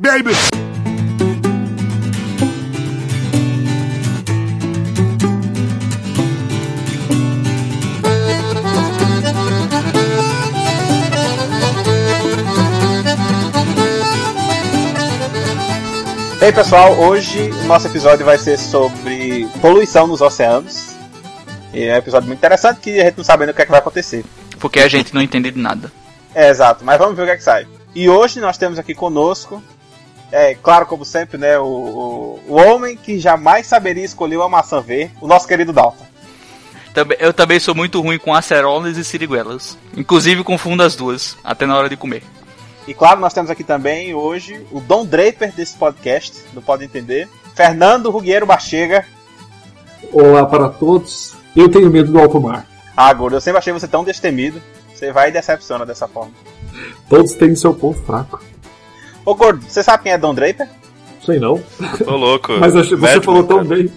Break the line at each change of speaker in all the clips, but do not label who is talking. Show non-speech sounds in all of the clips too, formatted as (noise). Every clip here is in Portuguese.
baby!
Bem, pessoal, hoje o nosso episódio vai ser sobre poluição nos oceanos. E é um episódio muito interessante que a gente não sabe ainda o que, é que vai acontecer.
Porque a gente não entende de nada.
É, exato, mas vamos ver o que é que sai. E hoje nós temos aqui conosco, é claro, como sempre, né, o, o, o homem que jamais saberia escolher uma maçã verde, o nosso querido Dalton.
Também- Eu também sou muito ruim com acerolas e siriguelas. Inclusive confundo as duas, até na hora de comer.
E claro, nós temos aqui também hoje o Dom Draper desse podcast, do Pode Entender, Fernando Rugueiro Bachega.
Olá para todos. Eu tenho medo do alto mar.
Ah, gordo, eu sempre achei você tão destemido. Você vai e decepciona dessa forma.
Todos têm seu ponto fraco.
Ô, gordo, você sabe quem é Dom Draper?
Sei não.
Ô, louco.
Mas achei- você
Madman,
falou tão
cara.
bem.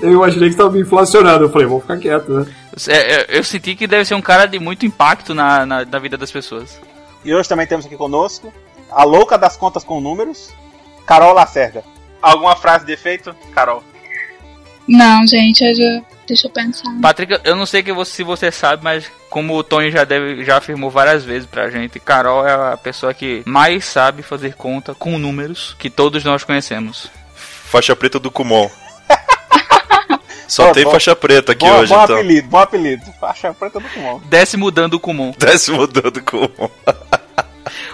Eu imaginei que estava me inflacionado. Eu falei, vou ficar quieto, né?
É, é, Eu senti que deve ser um cara de muito impacto na, na, na vida das pessoas.
E hoje também temos aqui conosco a louca das contas com números, Carol Lacerda. Alguma frase de efeito, Carol?
Não, gente, eu já... deixa eu pensar.
Patrick, eu não sei que você, se você sabe, mas como o Tony já, deve, já afirmou várias vezes pra gente, Carol é a pessoa que mais sabe fazer conta com números que todos nós conhecemos.
Faixa preta do Kumon. (laughs) Só tem
bom.
faixa preta aqui
bom,
hoje,
bom
então.
apelido, bom apelido. Faixa preta do comum.
Décimo dando comum.
Décimo dando Kumon.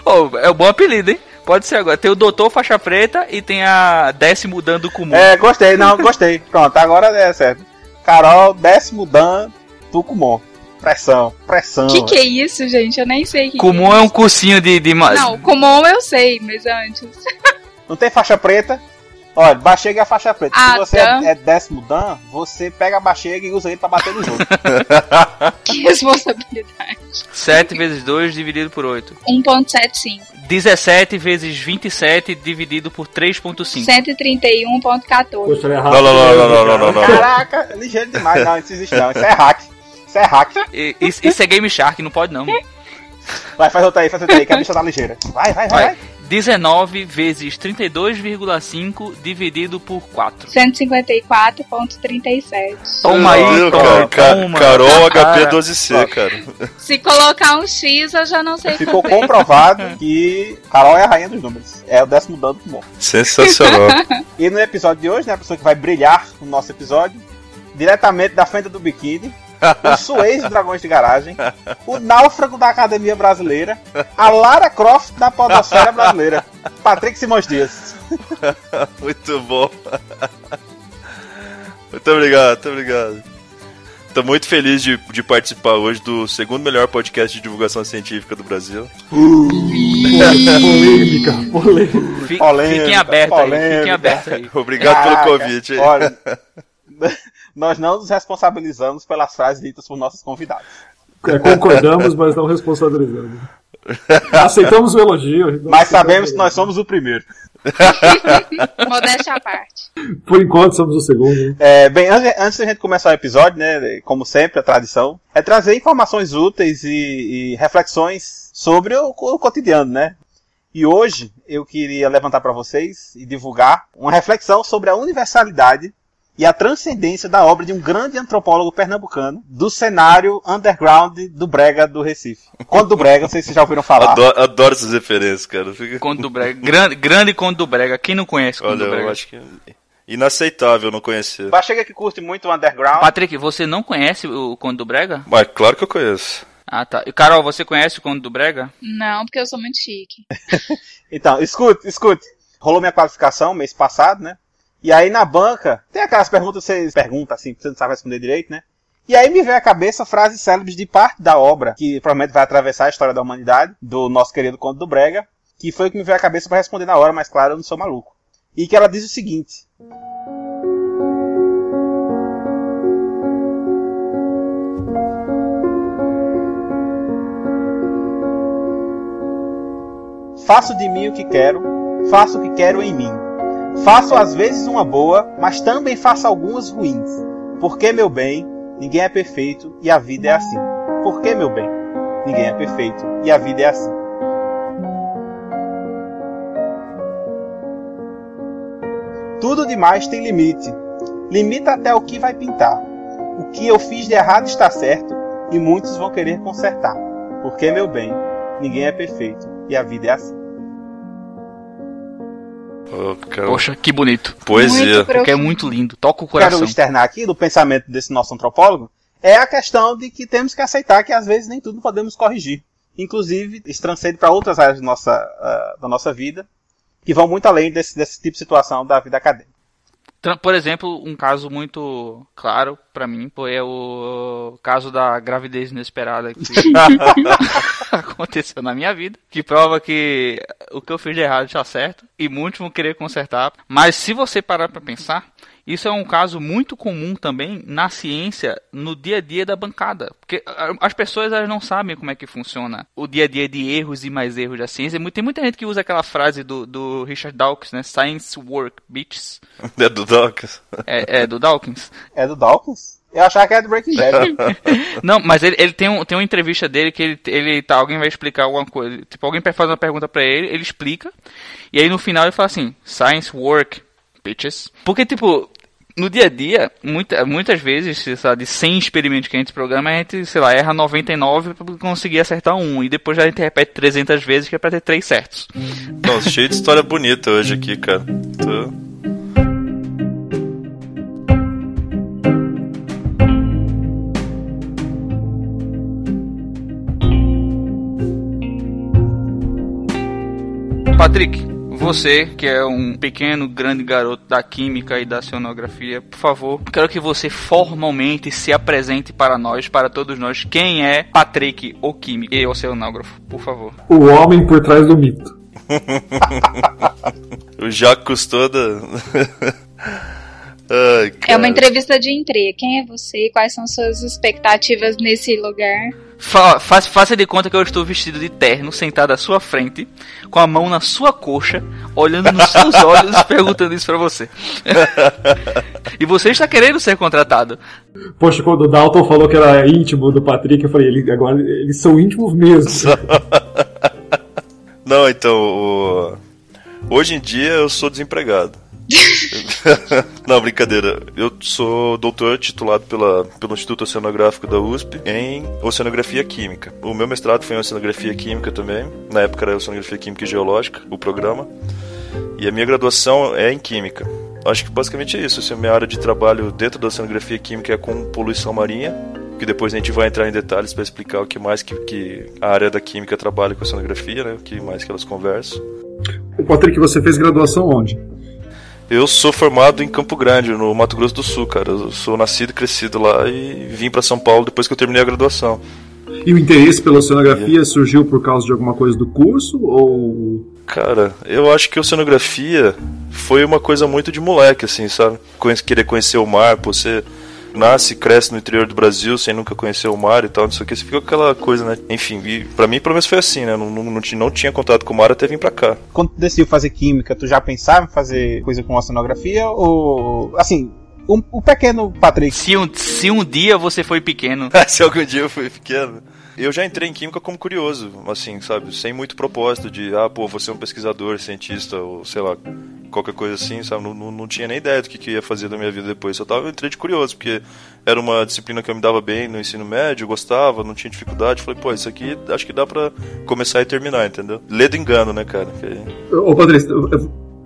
Oh, é um bom apelido, hein? Pode ser agora. Tem o doutor faixa preta e tem a décimo dando comum.
É, gostei, não, gostei. Pronto, agora é certo. Carol, décimo dan, Tucumon. Pressão, pressão.
O que, que é isso, gente? Eu nem sei o que,
Comum
que
é um
isso.
cursinho de. de
Não, comum eu sei, mas antes.
Não tem faixa preta? Olha, Bachega é a faixa preta.
Ah,
Se você
dan.
é, é décimo dan, você pega a Bachega e usa ele pra bater nos (laughs) outros.
Que responsabilidade.
7 vezes 2 dividido por 8.
1.75.
17 vezes 27 dividido por 3.5.
131.14.
Poxa, é
Não, não, não, não, não, não, não, não.
Caraca, é ligeiro demais. Não, isso existe não. Isso é hack. Isso é hack.
Isso, isso é Game Shark, não pode não.
Vai, faz outra aí, faz outra aí, que a bicha tá ligeira. Vai, vai, vai.
Vai. 19 vezes 32,5 dividido por 4.
154.37.
Toma aí,
Meu
toma,
cara. Ca-
toma.
Carol
Ah,
HP12C, cara.
Se colocar um X, eu já não sei
Ficou
fazer.
comprovado que Carol é a rainha dos números. É o décimo dan do Tucumon.
Sensacional.
E no episódio de hoje, né, a pessoa que vai brilhar no nosso episódio, diretamente da frente do biquíni, o Suez dos Dragões de Garagem, o Náufrago da Academia Brasileira, a Lara Croft da Podosfera Brasileira, Patrick Simões Dias. (laughs)
Muito bom. Muito obrigado, muito obrigado. Tô muito feliz de, de participar hoje do segundo melhor podcast de divulgação científica do Brasil.
Polêmica, (laughs) polêmica.
Fi-
Polêmica,
Fiquem abertos aí, fiquem abertos aí.
Obrigado
Caraca,
pelo convite.
Olha, (laughs) nós não nos responsabilizamos pelas frases ditas por nossos convidados.
É, concordamos, mas não responsabilizamos. (laughs) Aceitamos o elogio.
Mas sabemos que nós somos o primeiro. (laughs)
Modéstia à parte.
Por enquanto, somos o segundo.
É, bem, antes, antes da gente começar o episódio, né, como sempre, a tradição, é trazer informações úteis e, e reflexões sobre o, o cotidiano, né? E hoje eu queria levantar para vocês e divulgar uma reflexão sobre a universalidade e a transcendência da obra de um grande antropólogo pernambucano do cenário underground do Brega do Recife. Conto do Brega, não sei se vocês já ouviram falar.
Adoro, adoro essas referências, cara. Fica-
Conto do Brega. Grande, grande Conto do Brega. Quem não conhece Conto
Olha,
do Brega?
eu acho que é inaceitável não conhecer.
Mas chega que curte muito o underground.
Patrick, você não conhece o Conto do Brega?
Mas claro que eu conheço.
Ah, tá. E Carol, você conhece o Conto do Brega?
Não, porque eu sou muito chique. (laughs)
Então, escute, escute. Rolou minha qualificação mês passado, né? E aí na banca, tem aquelas perguntas que vocês perguntam assim, você não sabe responder direito, né? E aí me veio à cabeça frases célebres de parte da obra, que provavelmente vai atravessar a história da humanidade, do nosso querido Conto do Brega, que foi o que me veio à cabeça para responder na hora, mas claro, eu não sou maluco. E que ela diz o seguinte: Faço de mim o que quero, faço o que quero em mim. Faço às vezes uma boa, mas também faço algumas ruins. Porque, meu bem, ninguém é perfeito e a vida é assim. Porque, meu bem, ninguém é perfeito e a vida é assim. Tudo demais tem limite. Limita até o que vai pintar. O que eu fiz de errado está certo e muitos vão querer consertar. Porque, meu bem, ninguém é perfeito e a vida é assim.
Oh,
Poxa, que bonito.
poesia.
Porque é muito lindo. Toca o coração.
Quero externar aqui do pensamento desse nosso antropólogo é a questão de que temos que aceitar que às vezes nem tudo podemos corrigir. Inclusive, isso transcende para outras áreas da nossa, ah, da nossa vida que vão muito além desse, desse tipo de situação da vida acadêmica.
Por exemplo, um caso muito claro pra mim foi é o caso da gravidez inesperada que (laughs) aconteceu na minha vida, que prova que o que eu fiz de errado está certo e muitos vão querer consertar. Mas se você parar pra pensar, isso é um caso muito comum também na ciência, no dia a dia da bancada. Porque as pessoas elas não sabem como é que funciona o dia a dia de erros e mais erros da ciência. Tem muita gente que usa aquela frase do, do Richard Dawkins, né? Science work, bitches. (laughs)
É do Dawkins.
É, é do Dawkins.
É do Dawkins? Eu achava que era do Breaking Bad. (laughs)
Não, mas ele, ele tem, um, tem uma entrevista dele que ele, ele tá, alguém vai explicar alguma coisa. Tipo, alguém fazer uma pergunta pra ele, ele explica. E aí no final ele fala assim: Science work, bitches. Porque, tipo, no dia a dia, muita, muitas vezes, sabe, de 100 experimentos que a gente programa, a gente, sei lá, erra 99 pra conseguir acertar um. E depois a gente repete 300 vezes que é pra ter 3 certos.
Nossa, cheio de história bonita hoje aqui, cara. Tô-
Patrick, você que é um pequeno, grande garoto da química e da oceanografia, por favor, quero que você formalmente se apresente para nós, para todos nós, quem é Patrick, o químico e oceanógrafo, por favor.
O homem por trás do mito. (laughs)
O Jacques Cousteau. (laughs) Ai,
É uma entrevista de entrega. Quem é você? Quais são suas expectativas nesse lugar?
Fa fa faça de conta que eu estou vestido de terno, sentado à sua frente, com a mão na sua coxa, olhando nos seus (laughs) olhos e perguntando isso pra você. e você está querendo ser contratado.
Poxa, quando o Dalton falou que era íntimo do Patrick, eu falei, ele, agora eles são íntimos mesmo. (laughs)
Não, então, o- hoje em dia eu sou desempregado. (laughs) Não, brincadeira. Eu sou doutor titulado pela, pelo Instituto Oceanográfico da USP em Oceanografia Química. O meu mestrado foi em Oceanografia Química também. Na época era Oceanografia Química e Geológica, o programa. E a minha graduação é em Química. Acho que basicamente é isso. Assim, a minha área de trabalho dentro da Oceanografia Química é com poluição marinha. Que depois a gente vai entrar em detalhes para explicar o que mais que, que a área da Química trabalha com a oceanografia, né? O que mais que elas conversam.
O Patrick, você fez graduação onde?
Eu sou formado em Campo Grande, no Mato Grosso do Sul, cara. Eu sou nascido e crescido lá e vim para São Paulo depois que eu terminei a graduação.
E o interesse pela oceanografia surgiu por causa de alguma coisa do curso? Ou.
Cara, eu acho que a oceanografia foi uma coisa muito de moleque, assim, sabe? Querer conhecer o mar, você nasce e cresce no interior do Brasil sem nunca conhecer o mar e tal, não sei o que, você fica com aquela coisa, né? Enfim, e pra mim pelo menos foi assim, né? Não, não, não, tinha, não tinha contato com o mar até vir pra cá.
Quando tu decidiu fazer química, tu já pensava em fazer coisa com oceanografia? Ou. Assim, um- o pequeno Patrick.
Se um, se um dia você foi pequeno, (laughs)
Se algum dia eu fui pequeno. Eu já entrei em química como curioso, assim, sabe? Sem muito propósito de, ah, pô, você é um pesquisador, cientista, ou sei lá, qualquer coisa assim, sabe? Não, não, não tinha nem ideia do que, que ia fazer da minha vida depois. Só tava, eu entrei de curioso, porque era uma disciplina que eu me dava bem no ensino médio, eu gostava, não tinha dificuldade. Falei, pô, isso aqui acho que dá pra começar e terminar, entendeu? Lê do engano, né, cara? Que-
Ô, Patrick,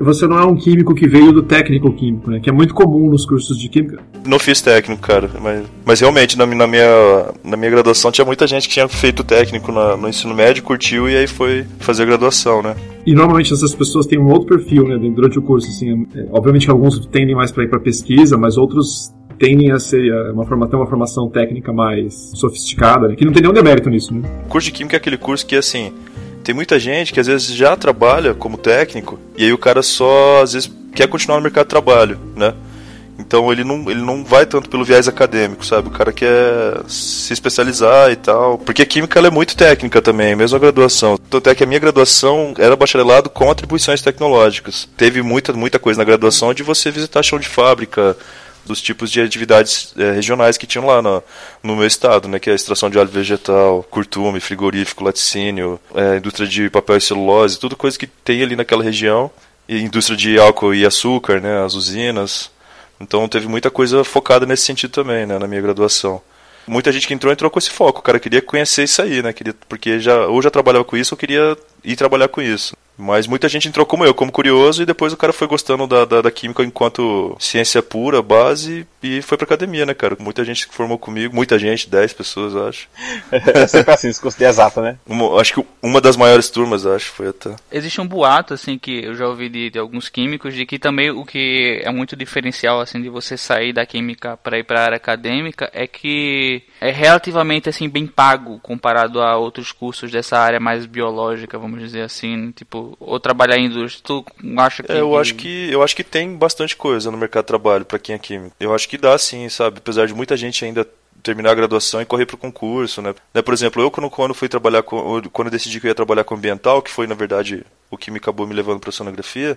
você não é um químico que veio do técnico químico, né? Que é muito comum nos cursos de química.
Não fiz técnico, cara, mas, mas realmente na, na minha, na minha graduação tinha muita gente que tinha feito técnico na- no ensino médio, curtiu e aí foi fazer a graduação, né?
E normalmente essas pessoas têm um outro perfil, né? Durante o curso, assim. é, obviamente que alguns tendem mais para ir para pesquisa, mas outros tendem a ser é, uma forma, ter uma formação técnica mais sofisticada, né? Que não tem nenhum demérito nisso, né?
O curso de química é aquele curso que, assim, tem muita gente que às vezes já trabalha como técnico e aí o cara só, às vezes, quer continuar no mercado de trabalho, né? Então ele não, ele não vai tanto pelo viés acadêmico, sabe? O cara quer se especializar e tal. Porque a química é muito técnica também, mesmo a graduação. Tanto é que a minha graduação era bacharelado com atribuições tecnológicas. Teve muita, muita coisa na graduação de você visitar chão de fábrica, dos tipos de atividades eh, regionais que tinham lá no, no meu estado, né, que é a extração de óleo vegetal, curtume, frigorífico, laticínio, eh, indústria de papel e celulose, tudo coisa que tem ali naquela região. e indústria de álcool e açúcar, né, as usinas. Então teve muita coisa focada nesse sentido também, né, na minha graduação. Muita gente que entrou entrou com esse foco, o cara queria conhecer isso aí, né, queria, porque já ou já trabalhava com isso ou queria ir trabalhar com isso. Mas muita gente entrou como eu, como curioso, e depois o cara foi gostando da, da, da química enquanto ciência pura, base, e foi pra academia, né, cara? Muita gente que formou comigo, muita gente, 10 pessoas, acho. (laughs)
É sempre assim, se considera exata, né?
Uma, acho que uma das maiores turmas, acho, foi até.
Existe um boato, assim, que eu já ouvi de, de alguns químicos, de que também o que é muito diferencial, assim, de você sair da química para ir pra área acadêmica é que é relativamente, assim, bem pago comparado a outros cursos dessa área mais biológica, vamos dizer assim, né? tipo, ou trabalhar em indústria? Tu acha que.
É, eu acho que eu acho que tem bastante coisa no mercado de trabalho para quem é químico. Eu acho que dá sim, sabe? Apesar de muita gente ainda terminar a graduação e correr para o concurso, né? né? Por exemplo, eu quando, quando fui trabalhar com, quando eu decidi que eu ia trabalhar com ambiental, que foi na verdade o que me acabou me levando para a sonografia,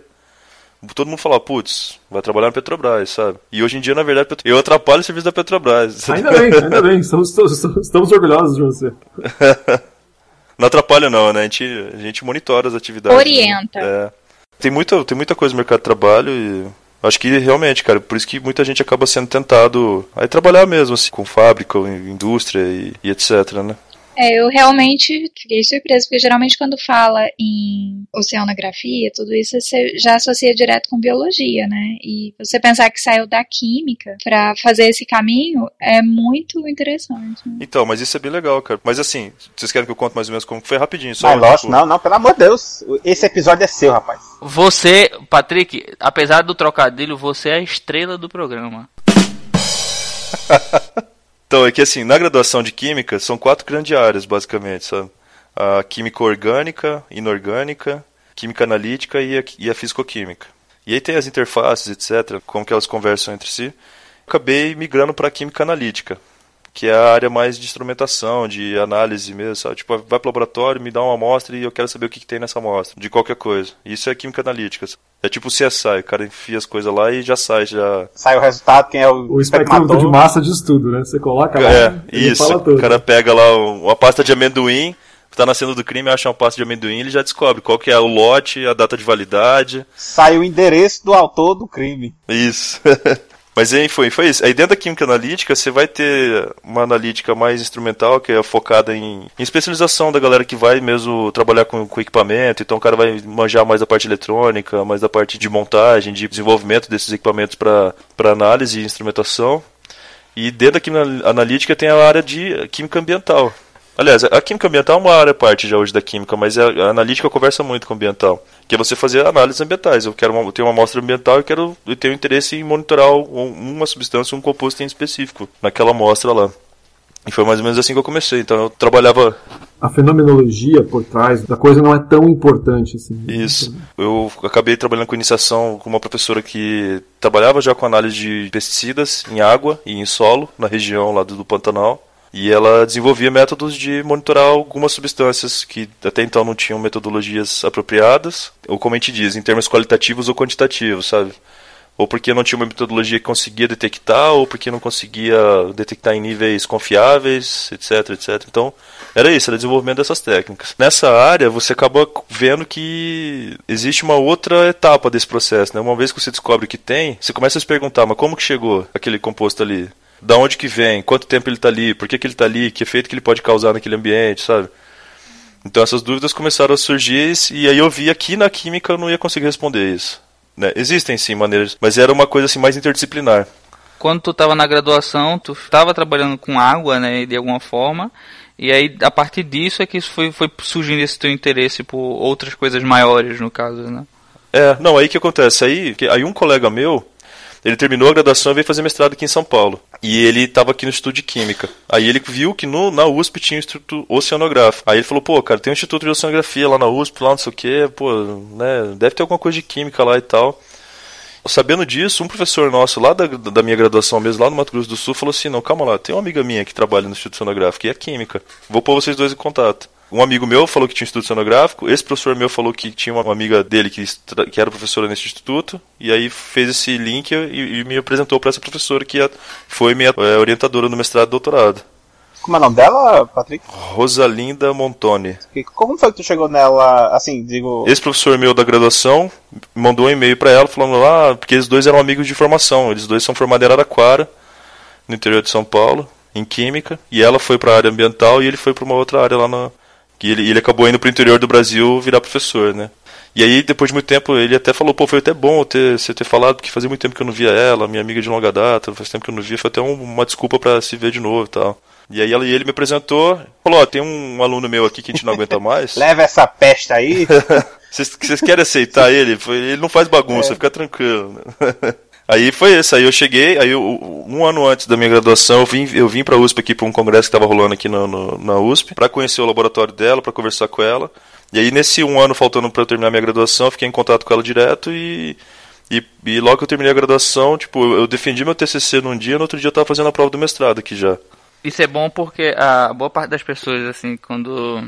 todo mundo falava, putz, vai trabalhar na Petrobras, sabe? E hoje em dia, na verdade, eu atrapalho o serviço da Petrobras.
Ainda bem, ainda bem, estamos, estamos, estamos orgulhosos de você. (laughs)
Não atrapalha não, né? A gente, a gente monitora as atividades.
Orienta.
Né? É. Tem muita, tem muita coisa no mercado de trabalho e acho que realmente, cara, por isso que muita gente acaba sendo tentado a trabalhar mesmo, assim, com fábrica, indústria e, e etc, né?
É, eu realmente fiquei surpresa, porque geralmente quando fala em oceanografia, tudo isso você já associa direto com biologia, né? E você pensar que saiu da química para fazer esse caminho é muito interessante. Né?
Então, mas isso é bem legal, cara. Mas assim, vocês querem que eu conte mais ou menos como foi rapidinho? Só,
ah, lógico, tipo... não, não, pelo amor de Deus. Esse episódio é seu, rapaz.
Você, Patrick, apesar do trocadilho, você é a estrela do programa. (laughs)
Então, é que assim, na graduação de Química, são quatro grandes áreas, basicamente, sabe? A Química Orgânica, Inorgânica, Química Analítica e a, e a Fisicoquímica. E aí tem as interfaces, etc., como que elas conversam entre si. Acabei migrando para a Química Analítica, que é a área mais de instrumentação, de análise mesmo, sabe? Tipo, vai pro laboratório, me dá uma amostra e eu quero saber o que, que tem nessa amostra, de qualquer coisa. Isso é química analítica. É tipo o CSI, o cara enfia as coisas lá e já sai, já...
Sai o resultado, quem é o...
O espectro de massa diz tudo, né? Você coloca lá
É, isso, o cara pega lá uma pasta de amendoim, tá na cena do crime, acha uma pasta de amendoim, ele já descobre qual que é o lote, a data de validade.
Sai o endereço do autor do crime.
Isso. (laughs) Mas aí foi, foi isso. Aí dentro da química analítica, você vai ter uma analítica mais instrumental, que é focada em, em especialização da galera que vai mesmo trabalhar com, com, equipamento. Então o cara vai manjar mais da parte eletrônica, mais da parte de montagem, de desenvolvimento desses equipamentos para análise e instrumentação. E dentro da química analítica tem a área de química ambiental, Aliás, a química ambiental é uma área parte já hoje da química, mas a, analítica conversa muito com o ambiental. Que é você fazer análises ambientais. Eu quero uma, eu tenho uma amostra ambiental e quero eu tenho interesse em monitorar uma substância, um composto em específico naquela amostra lá. E foi mais ou menos assim que eu comecei. Então eu trabalhava.
A fenomenologia por trás da coisa não é tão importante assim.
Isso. Eu acabei trabalhando com iniciação com uma professora que trabalhava já com análise de pesticidas em água e em solo na região lá do, do Pantanal. E ela desenvolvia métodos de monitorar algumas substâncias que até então não tinham metodologias apropriadas, ou como a gente diz, em termos qualitativos ou quantitativos, sabe? Ou porque não tinha uma metodologia que conseguia detectar, ou porque não conseguia detectar em níveis confiáveis, etc, etc. Então, era isso, era desenvolvimento dessas técnicas. Nessa área, você acaba vendo que existe uma outra etapa desse processo, né? Uma vez que você descobre que tem, você começa a se perguntar, mas como que chegou aquele composto ali? Da onde que vem, quanto tempo ele está ali, por que, que ele está ali, que efeito que ele pode causar naquele ambiente, sabe? Então essas dúvidas começaram a surgir e aí eu vi aqui na química eu não ia conseguir responder isso. Né? Existem sim maneiras, mas era uma coisa assim mais interdisciplinar.
Quando tu estava na graduação, tu estava trabalhando com água, né, de alguma forma, e aí a partir disso é que foi, foi surgindo esse teu interesse por outras coisas maiores, no caso, né?
É, não, aí que acontece, aí, aí um colega meu, ele terminou a graduação e veio fazer mestrado aqui em São Paulo. E ele estava aqui no Instituto de Química. Aí ele viu que no, na USP tinha um Instituto Oceanográfico. Aí ele falou, pô, cara, tem um Instituto de Oceanografia lá na USP, lá não sei o quê, pô, né, deve ter alguma coisa de química lá e tal. Sabendo disso, um professor nosso lá da, da minha graduação mesmo, lá no Mato Grosso do Sul, falou assim, não, calma lá, tem uma amiga minha que trabalha no Instituto Oceanográfico e é química. Vou pôr vocês dois em contato. Um amigo meu falou que tinha um instituto cenográfico, esse professor meu falou que tinha uma amiga dele que, que era professora nesse instituto, e aí fez esse link e, e me apresentou para essa professora que foi minha é, orientadora no mestrado e doutorado.
Como é o nome dela, Patrick?
Rosalinda Montoni.
Como foi que tu chegou nela, assim, digo...
Esse professor meu da graduação mandou um e-mail para ela falando lá, ah, porque eles dois eram amigos de formação, eles dois são formados em Araraquara, no interior de São Paulo, em Química, e ela foi para a área ambiental e ele foi para uma outra área lá na. Que ele, ele acabou indo para o interior do Brasil virar professor, né? E aí, depois de muito tempo, ele até falou, pô, foi até bom ter, você ter falado, porque fazia muito tempo que eu não via ela, minha amiga de longa data, faz tempo que eu não via, foi até um, uma desculpa para se ver de novo e tal. E aí ela, ele me apresentou, falou, ó, tem um aluno meu aqui que a gente não aguenta mais. (laughs)
Leva essa peste aí. (laughs)
Vocês querem aceitar ele? Ele não faz bagunça, é. fica tranquilo. (laughs) Aí foi isso, aí eu cheguei, aí eu, um ano antes da minha graduação, eu vim, eu vim pra USP aqui para um congresso que estava rolando aqui no, no, na USP, para conhecer o laboratório dela, para conversar com ela. E aí nesse um ano faltando para eu terminar minha graduação, eu fiquei em contato com ela direto e, e, e, logo que eu terminei a graduação, tipo, eu defendi meu TCC num dia, no outro dia eu tava fazendo a prova do mestrado aqui já.
Isso é bom porque a boa parte das pessoas, assim, quando...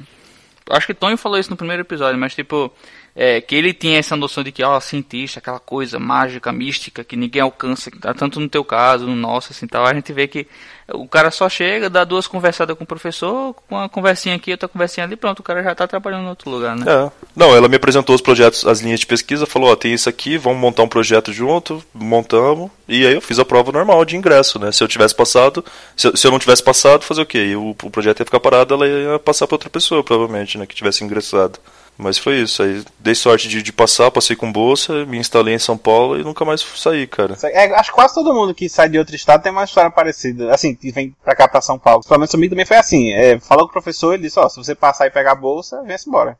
Acho que Tony falou isso no primeiro episódio, mas tipo é, que ele tinha essa noção de que, ó, cientista, aquela coisa mágica, mística, que ninguém alcança, tá tanto no teu caso, no nosso, assim, tal, a gente vê que o cara só chega, dá duas conversadas com o professor, uma conversinha aqui, outra conversinha ali, pronto, o cara já tá trabalhando em outro lugar, né?
É. Não, ela me apresentou os projetos, as linhas de pesquisa, falou, ó, tem isso aqui, vamos montar um projeto junto, montamos, e aí eu fiz a prova normal de ingresso, né? Se eu tivesse passado, se eu, se eu não tivesse passado, fazer o quê? O, o projeto ia ficar parado, ela ia passar para outra pessoa, provavelmente, né, que tivesse ingressado. Mas foi isso. Aí dei sorte de, de, passar, passei com bolsa, me instalei em São Paulo e nunca mais saí, cara.
É, acho que quase todo mundo que sai de outro estado tem uma história parecida. Assim, que vem pra cá pra São Paulo. Provavelmente comigo também foi assim. É, falou com o professor, ele disse, ó, se você passar e pegar a bolsa, vem-se embora.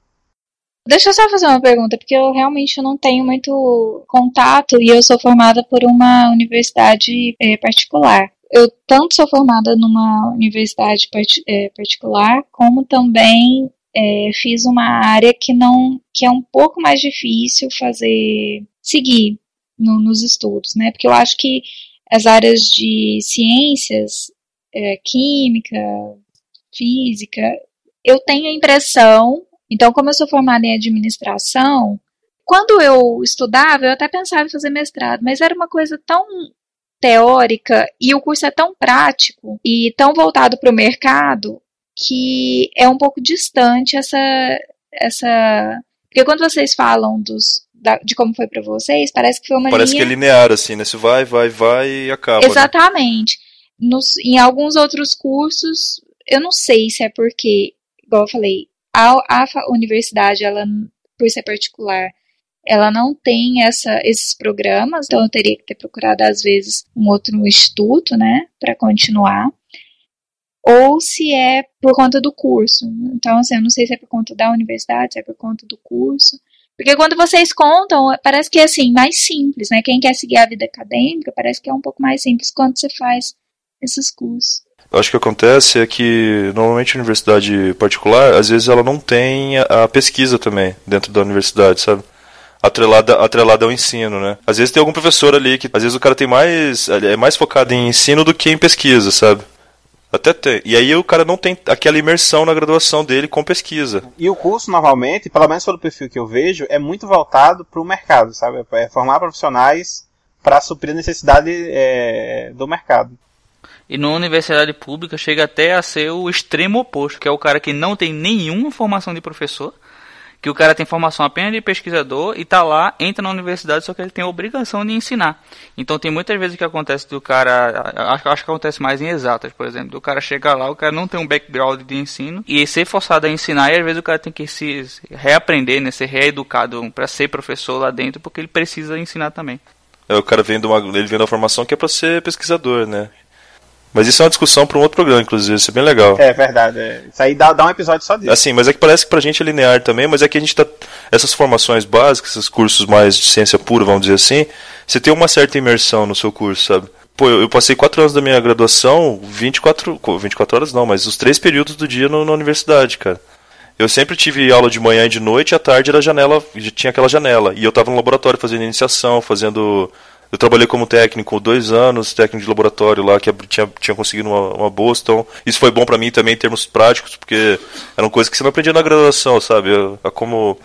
Deixa eu só fazer uma pergunta, porque eu realmente não tenho muito contato e eu sou formada por uma universidade é, particular. Eu tanto sou formada numa universidade part, é, particular, como também é, fiz uma área que não que é um pouco mais difícil fazer seguir no, nos estudos, né? Porque eu acho que as áreas de ciências, é, química, física, eu tenho a impressão. Então, como eu sou formada em administração, quando eu estudava, eu até pensava em fazer mestrado, mas era uma coisa tão teórica e o curso é tão prático e tão voltado para o mercado que é um pouco distante essa essa porque quando vocês falam dos da, de como foi para vocês, parece que foi uma
parece
linha...
que é linear assim, né? Se vai, vai, vai e acaba.
Né? Exatamente. Né? Nos, em alguns outros cursos, eu não sei se é porque, igual eu falei, a, a universidade, ela por ser particular, ela não tem essa, esses programas, então eu teria que ter procurado às vezes um outro instituto, né, para continuar ou se é por conta do curso. Então, assim, eu não sei se é por conta da universidade, se é por conta do curso. Porque quando vocês contam, parece que é assim, mais simples, né? Quem quer seguir a vida acadêmica, parece que é um pouco mais simples quando você faz esses cursos.
Eu acho que acontece é que normalmente a universidade particular, às vezes ela não tem a pesquisa também dentro da universidade, sabe? Atrelada, atrelada ao ensino, né? Às vezes tem algum professor ali que, às vezes o cara tem mais, é mais focado em ensino do que em pesquisa, sabe? Até tem. E aí o cara não tem aquela imersão na graduação dele com pesquisa.
E o curso, normalmente, pelo menos pelo perfil que eu vejo, é muito voltado para o mercado, sabe? É formar profissionais para suprir a necessidade é, do mercado.
E numa universidade pública chega até a ser o extremo oposto, que é o cara que não tem nenhuma formação de professor, que o cara tem formação apenas de pesquisador e tá lá, entra na universidade, só que ele tem a obrigação de ensinar. Então tem muitas vezes que acontece do cara, acho, acho que acontece mais em exatas, por exemplo, do cara chegar lá, o cara não tem um background de ensino e ser forçado a ensinar e às vezes o cara tem que se reaprender, né, ser reeducado para ser professor lá dentro, porque ele precisa ensinar também.
É, o cara vem de uma, ele vem da formação que é para ser pesquisador, né? Mas isso é uma discussão para um outro programa, inclusive, isso é bem legal.
É verdade. É. Isso aí dá, dá um episódio só disso.
Assim, mas é que parece que pra gente é linear também, mas é que a gente tá. Essas formações básicas, esses cursos mais de ciência pura, vamos dizer assim, você tem uma certa imersão no seu curso, sabe? Pô, eu, eu passei quatro anos da minha graduação, 24, 24 horas não, mas os três períodos do dia no, na universidade, cara. Eu sempre tive aula de manhã e de noite, e à tarde era janela, tinha aquela janela. E eu tava no laboratório fazendo iniciação, fazendo eu trabalhei como técnico dois anos, técnico de laboratório lá, que tinha, tinha conseguido uma, uma bolsa. Então, isso foi bom para mim também em termos práticos, porque eram coisas que você não aprendia na graduação, sabe? A, como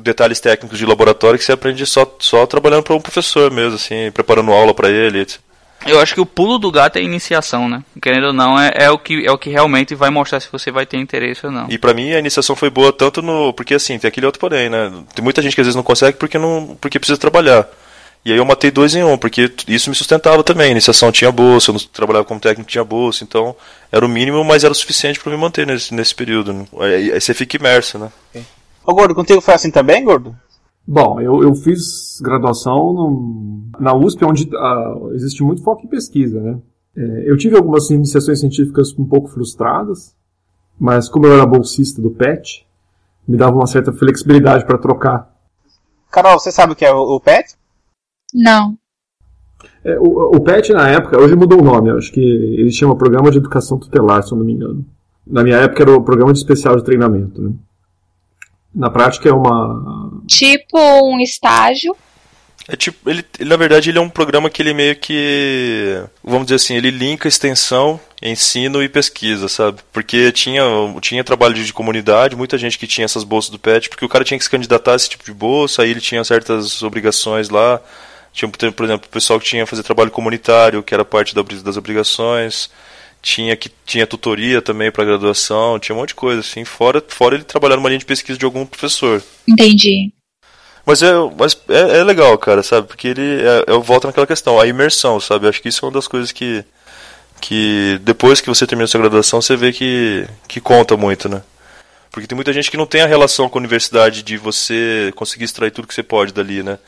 detalhes técnicos de laboratório que você aprende só, só trabalhando para um professor mesmo, assim, preparando aula para ele.
Eu acho que o pulo do gato é a iniciação, né? Querendo ou não, é, é, o, que, é o que realmente vai mostrar se você vai ter interesse ou não.
E para mim a iniciação foi boa tanto no. Porque assim, tem aquele outro porém, né? Tem muita gente que às vezes não consegue porque, não, porque precisa trabalhar. E aí eu matei dois em um, porque isso me sustentava também. A iniciação tinha bolsa, eu não trabalhava como técnico, tinha bolsa, então era o mínimo, mas era o suficiente para me manter nesse, nesse período. Né? Aí, aí, você fica imerso, né?
Ô Gordo, contigo foi assim também, Gordo?
Bom, eu, eu fiz graduação no, na USP, onde uh, existe muito foco em pesquisa, né? É, eu tive algumas iniciações científicas um pouco frustradas, mas como eu era bolsista do PET, me dava uma certa flexibilidade para trocar.
Carol, você sabe o que é o, o PET?
Não.
É, o, o, PET na época, hoje mudou o nome, acho que ele chama Programa de Educação Tutelar, se eu não me engano. Na minha época era o Programa de Especial de Treinamento, né? Na prática é uma.
Tipo um estágio.
É tipo, ele, ele, na verdade ele é um programa que ele meio que, vamos dizer assim, ele linka extensão, ensino e pesquisa, sabe? Porque tinha, tinha trabalho de comunidade, muita gente que tinha essas bolsas do PET, porque o cara tinha que se candidatar a esse tipo de bolsa, aí ele tinha certas obrigações lá. Tinha, por exemplo, o pessoal que tinha que fazer trabalho comunitário, que era parte das obrigações tinha que tinha tutoria também para graduação, tinha um monte de coisa assim, fora fora ele trabalhar numa linha de pesquisa de algum professor.
Entendi.
Mas é, mas é, é legal, cara, sabe? Porque ele é, eu volto naquela questão, a imersão, sabe? Acho que isso é uma das coisas que que depois que você termina sua graduação, você vê que que conta muito, né? Porque tem muita gente que não tem a relação com a universidade de você conseguir extrair tudo que você pode dali, né?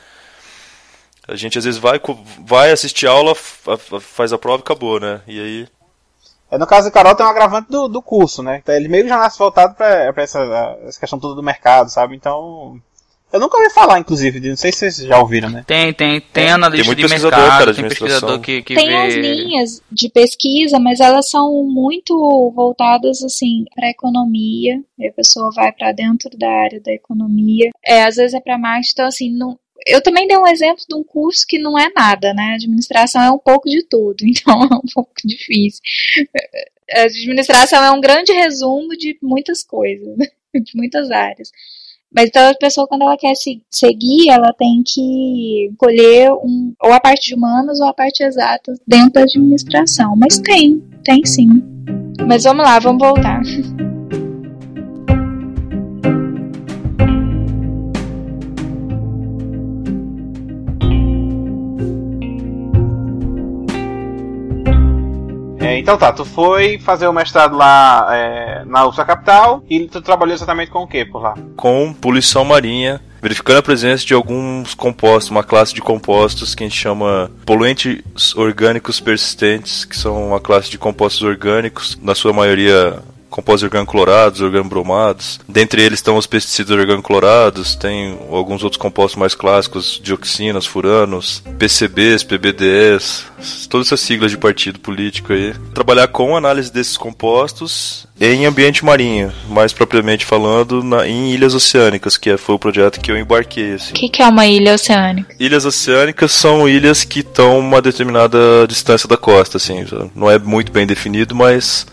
A gente às vezes vai, vai assistir aula, faz a prova e acabou, né? E aí
é, no caso do Carol tem um agravante do, do curso, né? Então, ele meio que já nasce voltado pra, pra essa, essa questão toda do mercado, sabe? Então. Eu nunca ouvi falar, inclusive, não sei se vocês já ouviram, né?
Tem, tem, tem analista
tem
de mercado,
cara,
tem pesquisador que, que
Tem
vê...
as linhas de pesquisa, mas elas são muito voltadas, assim, para economia. E a pessoa vai para dentro da área da economia. É, às vezes é para marketing, então, assim, não, eu também dei um exemplo de um curso que não é nada, né? Administração é um pouco de tudo, (laughs) então é um pouco difícil. A administração é um grande resumo de muitas coisas, (laughs) de muitas áreas. Mas então a pessoa, quando ela quer se seguir, ela tem que escolher um, ou a parte de humanas ou a parte exata dentro da administração. Mas tem, tem sim. Mas vamos lá, vamos voltar. (laughs)
então tá, tu foi fazer o mestrado lá é, na UFSA Capital e tu trabalhou exatamente com o que por lá?
Com poluição marinha, verificando a presença de alguns compostos, uma classe de compostos que a gente chama poluentes orgânicos persistentes, que são uma classe de compostos orgânicos, na sua maioria compostos organoclorados, organobromados. Dentre eles estão os pesticidas organoclorados, tem alguns outros compostos mais clássicos, dioxinas, furanos, PCBs, PBDs, todas essas siglas de partido político aí. Trabalhar com análise desses compostos em ambiente marinho, mais propriamente falando, na, em ilhas oceânicas, que é, foi o projeto que eu embarquei. Assim.
O que, que é uma ilha oceânica?
Ilhas oceânicas são ilhas que estão uma determinada distância da costa, assim, não é muito bem definido, mas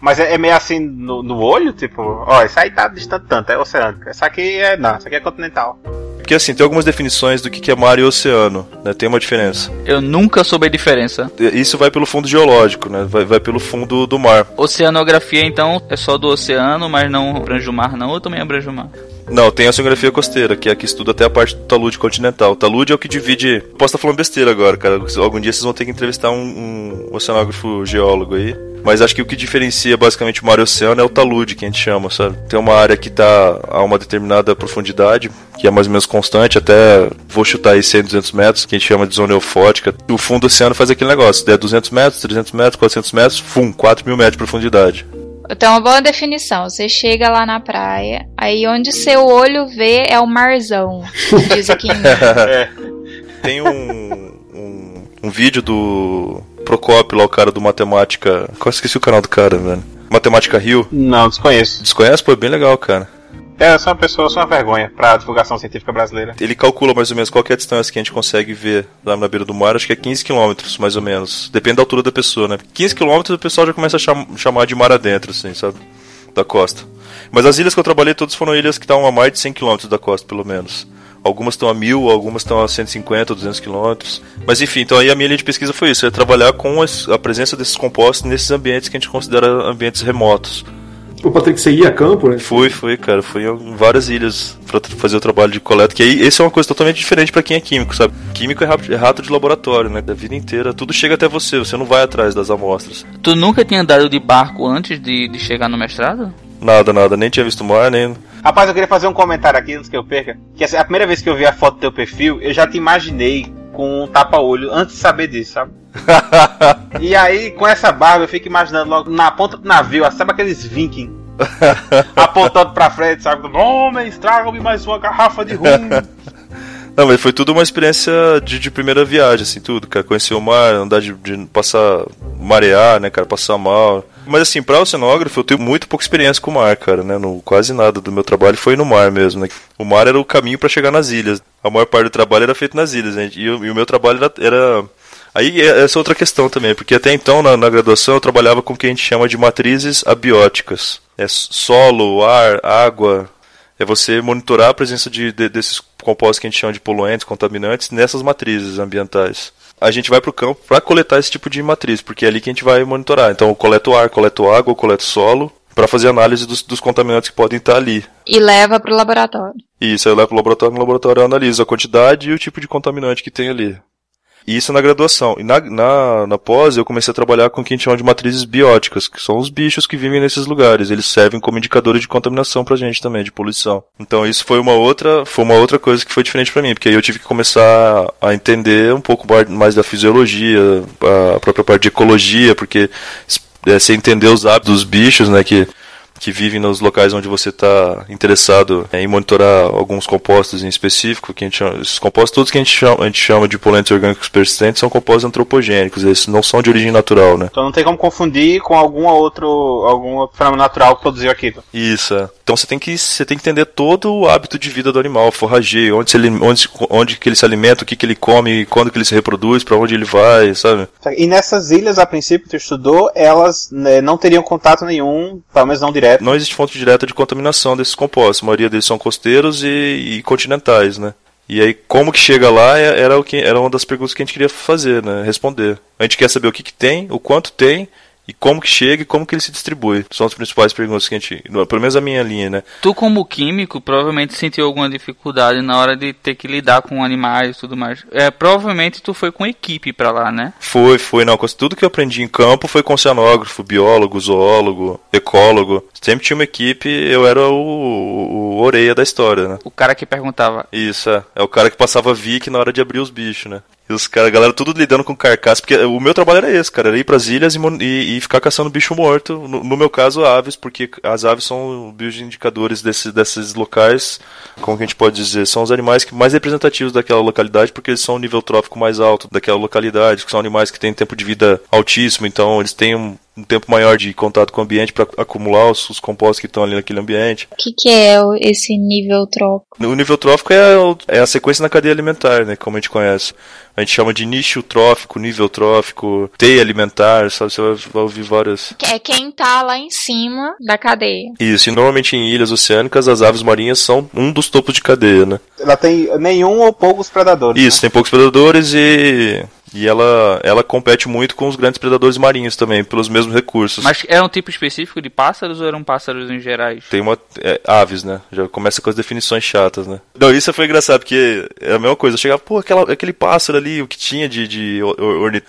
mas é, é, meio assim no, no, olho, tipo, ó, isso aí tá distante tanto, é oceânico. Isso aqui é. Não, isso aqui é continental.
Porque assim, tem algumas definições do que é mar e oceano, né? Tem uma diferença.
Eu nunca soube a diferença.
Isso vai pelo fundo geológico, né? Vai, vai pelo fundo do mar.
Oceanografia, então, é só do oceano, mas não abrange o mar, não? Ou também abrange o mar?
Não, tem a oceanografia costeira, que é a que estuda até a parte do talude continental. O talude é o que divide. Posso estar falando besteira agora, cara. Algum dia vocês vão ter que entrevistar um, um oceanógrafo geólogo aí. Mas acho que o que diferencia basicamente o mar e o oceano é o talude, que a gente chama, sabe? Tem uma área que está a uma determinada profundidade, que é mais ou menos constante, até vou chutar aí 100, 200 metros, que a gente chama de zona eufótica. O fundo do oceano faz aquele negócio, der 200 metros, 300 metros, 400 metros, fum, 4 mil metros de profundidade.
Então, uma boa definição. Você chega lá na praia, aí onde seu olho vê é o marzão, diz aqui em (laughs) (laughs)
é. Tem um, um, um vídeo do Procopio lá, o cara do Matemática. Quase esqueci o canal do cara, velho. Matemática Rio.
Não, desconheço.
Desconhece? Pô, é bem legal, cara.
É, eu sou uma pessoa, eu sou uma vergonha pra divulgação científica brasileira.
Ele calcula mais ou menos qual é a distância que a gente consegue ver lá na beira do mar, acho que é 15 km, mais ou menos. Depende da altura da pessoa, né? 15 km o pessoal já começa a cham chamar de mar adentro, assim, sabe? Da costa. Mas as ilhas que eu trabalhei todas foram ilhas que estavam a mais de 100 km da costa, pelo menos. Algumas estão a mil, algumas estão a 150, 200 quilômetros. Mas enfim, então aí a minha linha de pesquisa foi isso: é trabalhar com a presença desses compostos nesses ambientes que a gente considera ambientes remotos.
O Patrick, você ia a campo, né?
Fui, fui, cara. Fui em várias ilhas para fazer o trabalho de coleta. Que aí, esse é uma coisa totalmente diferente para quem é químico, sabe? Químico é rato, é rato de laboratório, né? Da vida inteira, tudo chega até você. Você não vai atrás das amostras.
Tu nunca tinha andado de barco antes de, de chegar no mestrado?
Nada, nada. Nem tinha visto mar, nem...
Rapaz, eu queria fazer um comentário aqui antes que eu perca. Que assim, a primeira vez que eu vi a foto do teu perfil, eu já te imaginei com um tapa-olho antes de saber disso, sabe? (laughs) e aí, com essa barba, eu fico imaginando logo na ponta do navio, sabe aqueles viking (laughs) apontando pra frente, sabe? Homens, tragam-me mais uma garrafa de rum. (laughs)
Não, mas foi tudo uma experiência de, de, primeira viagem, assim, tudo, cara. Conhecer o mar, andar de, de, passar, marear, né, cara, passar mal. Mas assim, pra oceanógrafo, eu tenho muito pouca experiência com o mar, cara, né? No, quase nada do meu trabalho foi no mar mesmo, né? O mar era o caminho para chegar nas ilhas. A maior parte do trabalho era feito nas ilhas, né? E, e o meu trabalho era, era Aí é, essa é outra questão também, porque até então na, na, graduação eu trabalhava com o que a gente chama de matrizes abióticas. É solo, ar, água. É você monitorar a presença de, de, desses compostos que a gente chama de poluentes, contaminantes, nessas matrizes ambientais. A gente vai para o campo para coletar esse tipo de matriz, porque é ali que a gente vai monitorar. Então eu coleto ar, coleto água, coleto solo, para fazer análise dos, dos, contaminantes que podem estar ali.
E leva para o laboratório.
Isso, aí leva para o laboratório, no laboratório analisa a quantidade e o tipo de contaminante que tem ali. Isso na graduação. E na, na, na pós eu comecei a trabalhar com o que a gente chama de matrizes bióticas, que são os bichos que vivem nesses lugares. Eles servem como indicadores de contaminação pra gente também, de poluição. Então isso foi uma outra, foi uma outra coisa que foi diferente para mim, porque aí eu tive que começar a entender um pouco mais da fisiologia, a própria parte de ecologia, porque é, você entender os hábitos dos bichos, né, que que vivem nos locais onde você está interessado em monitorar alguns compostos em específico, que a gente chama, esses compostos todos que a gente chama, a gente chama de poluentes orgânicos persistentes são compostos antropogênicos, eles não são de origem natural, né?
Então não tem como confundir com algum outro, algum fenômeno natural que produziu aquilo.
Isso, é. Então você tem que você tem que entender todo o hábito de vida do animal, forrageio, onde, ele, onde, onde que ele se alimenta, o que, que ele come, quando que ele se reproduz, para onde ele vai, sabe?
E nessas ilhas, a princípio, que tu estudou, elas né, não teriam contato nenhum, pelo menos não direto.
Não existe fonte direta de contaminação desses compostos. A maioria deles são costeiros e, e continentais, né? E aí, como que chega lá é, era, o que, era uma das perguntas que a gente queria fazer, né? Responder. A gente quer saber o que, que tem, o quanto tem e como que chega e como que ele se distribui. São as principais perguntas que a gente, pelo menos a minha linha, né?
Tu como químico provavelmente sentiu alguma dificuldade na hora de ter que lidar com animais e tudo mais. É, provavelmente tu foi com equipe para lá, né?
Foi, foi, não, tudo que eu aprendi em campo foi com oceanógrafo, biólogo, zoólogo, ecólogo. Sempre tinha uma equipe, eu era o, o, o orelha da história, né?
O cara que perguntava.
Isso, é. É o cara que passava VIC na hora de abrir os bichos, né? E os caras, a galera tudo lidando com carcaça, porque o meu trabalho era esse, cara, era ir pras ilhas e, e, e ficar caçando bicho morto. No, no, meu caso, aves, porque as aves são bioindicadores desse, desses locais, como que a gente pode dizer, são os animais que mais representativos daquela localidade, porque eles são o nível trófico mais alto daquela localidade, que são animais que têm tempo de vida altíssimo, então eles têm um um tempo maior de contato com o ambiente para acumular os, os, compostos que estão ali naquele ambiente.
O que, que, é esse nível trófico?
O nível trófico é, é, a sequência na cadeia alimentar, né, como a gente conhece. A gente chama de nicho trófico, nível trófico, teia alimentar, sabe? Você vai, vai ouvir várias.
É quem tá lá em cima da cadeia.
Isso, e normalmente em ilhas oceânicas as aves marinhas são um dos topos de cadeia, né?
Ela tem nenhum ou poucos predadores.
Isso,
né?
tem poucos predadores e e ela, ela compete muito com os grandes predadores marinhos também, pelos mesmos recursos.
Mas é um tipo específico de pássaros ou eram pássaros em gerais?
Tem uma. É, aves, né? Já começa com as definições chatas, né? Não, isso foi engraçado, porque é a mesma coisa. Eu chegava, pô, aquela, aquele pássaro ali, o que tinha de, de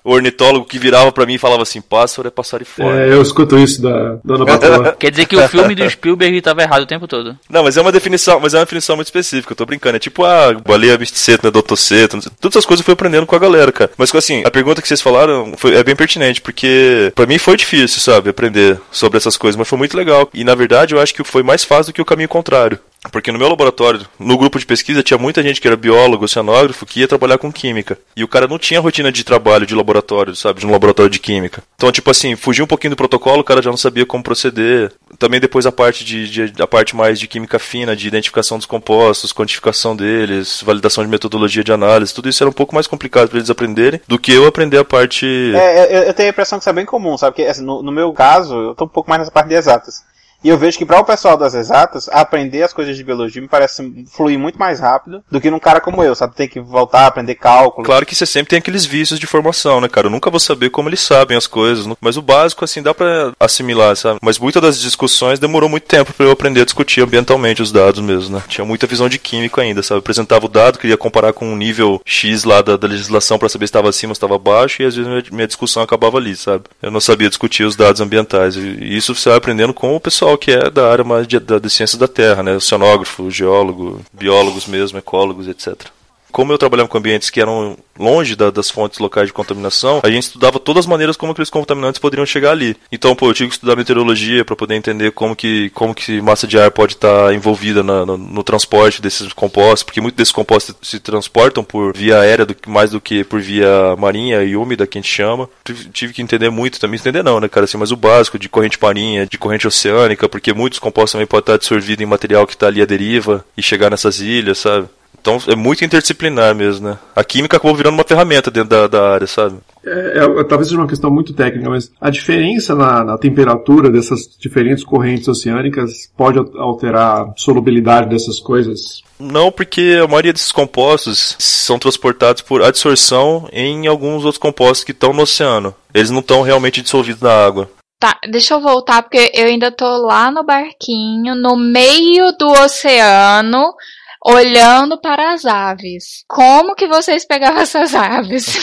ornitólogo que virava para mim e falava assim: pássaro é passarifório.
É, eu escuto isso da Dona (laughs) Patroa.
Quer dizer que o filme do (laughs) Spielberg estava errado o tempo todo.
Não, mas é uma definição, mas é uma definição muito específica, eu tô brincando. É tipo a baleia misticeta, né? Dotoceta, todas essas coisas eu fui aprendendo com a galera, cara. Mas assim, a pergunta que vocês falaram foi, é bem pertinente, porque para mim foi difícil, sabe, aprender sobre essas coisas, mas foi muito legal. E na verdade eu acho que foi mais fácil do que o caminho contrário. Porque no meu laboratório, no grupo de pesquisa, tinha muita gente que era biólogo, oceanógrafo, que ia trabalhar com química. E o cara não tinha rotina de trabalho de laboratório, sabe? De um laboratório de química. Então, tipo assim, fugiu um pouquinho do protocolo, o cara já não sabia como proceder. Também depois a parte de, de a parte mais de química fina, de identificação dos compostos, quantificação deles, validação de metodologia de análise, tudo isso era um pouco mais complicado para eles aprenderem do que eu aprender a parte.
É, eu, eu tenho a impressão que isso é bem comum, sabe? Porque assim, no, no meu caso, eu tô um pouco mais nessa parte de exatas. E eu vejo que para o pessoal das exatas, aprender as coisas de biologia me parece fluir muito mais rápido do que num cara como eu, sabe? Tem que voltar a aprender cálculo.
Claro que você sempre tem aqueles vícios de formação, né, cara? Eu nunca vou saber como eles sabem as coisas, mas o básico, assim, dá para assimilar, sabe? Mas muitas das discussões demorou muito tempo para eu aprender a discutir ambientalmente os dados mesmo, né? Tinha muita visão de químico ainda, sabe? Eu apresentava o dado, queria comparar com um nível X lá da, da legislação para saber se estava acima ou estava abaixo, e às vezes minha, minha, discussão acabava ali, sabe? Eu não sabia discutir os dados ambientais. E, e isso você vai aprendendo com o pessoal que é da área mais de, da, de ciências da Terra, né? Oceanógrafo, geólogo, biólogos mesmo, ecólogos, etc como eu trabalhava com ambientes que eram longe da, das fontes locais de contaminação, a gente estudava todas as maneiras como aqueles contaminantes poderiam chegar ali. Então, pô, eu tive que estudar meteorologia para poder entender como que, como que massa de ar pode estar tá envolvida na, no, no, transporte desses compostos, porque muitos desses compostos se transportam por via aérea do, mais do que por via marinha e úmida, que a gente chama. Tive, que entender muito também, entender não, né, cara, assim, mas o básico de corrente marinha, de corrente oceânica, porque muitos compostos também podem estar absorvidos em material que está ali à deriva e chegar nessas ilhas, sabe? Então é muito interdisciplinar mesmo, né? A química acabou virando uma ferramenta dentro da, da área, sabe?
É, é, talvez seja uma questão muito técnica, mas a diferença na, na, temperatura dessas diferentes correntes oceânicas pode alterar a solubilidade dessas coisas?
Não, porque a maioria desses compostos são transportados por adsorção em alguns outros compostos que estão no oceano. Eles não estão realmente dissolvidos na água.
Tá, deixa eu voltar porque eu ainda tô lá no barquinho, no meio do oceano, olhando para as aves. Como que vocês pegavam essas aves?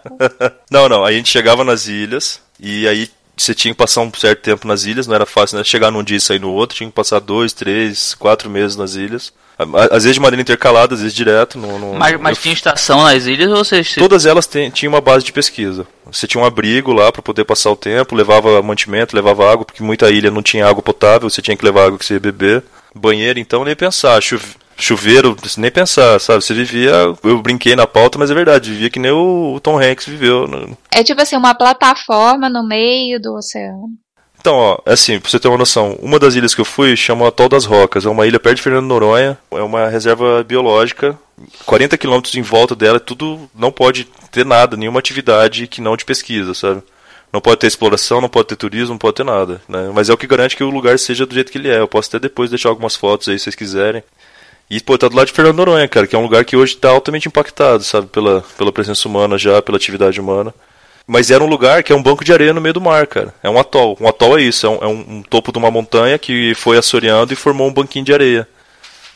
(laughs)
não, não. A gente chegava nas ilhas e aí você tinha que passar um certo tempo nas ilhas, não era fácil né? chegar num dia e sair no outro, tinha que passar dois, três, quatro meses nas ilhas. Às vezes de maneira intercalada, às vezes direto. No, no
mas, mas eu... tinha estação nas ilhas ou vocês...
Todas elas tinham uma base de pesquisa. Você tinha um abrigo lá para poder passar o tempo, levava mantimento, levava água, porque muita ilha não tinha água potável, você tinha que levar água que você ia beber. Banheiro, então, nem pensar. Chove chuveiro, nem pensar, sabe? Você vivia, eu brinquei na pauta, mas é verdade, vivia que nem o, Tom Hanks viveu. Né?
É tipo assim, uma plataforma no meio do oceano.
Então, ó, é assim, pra você ter uma noção, uma das ilhas que eu fui chama Atol das Rocas, é uma ilha perto de Fernando Noronha, é uma reserva biológica, 40 quilômetros em volta dela, tudo não pode ter nada, nenhuma atividade que não de pesquisa, sabe? Não pode ter exploração, não pode ter turismo, não pode ter nada, né? Mas é o que garante que o lugar seja do jeito que ele é. Eu posso até depois deixar algumas fotos aí se vocês quiserem. E, pô, tá do lado de Fernando Noronha, cara, que é um lugar que hoje tá altamente impactado, sabe, pela, pela presença humana já, pela atividade humana. Mas era um lugar que é um banco de areia no meio do mar, cara. É um atol. Um atol é isso, é um, é um, topo de uma montanha que foi assoreando e formou um banquinho de areia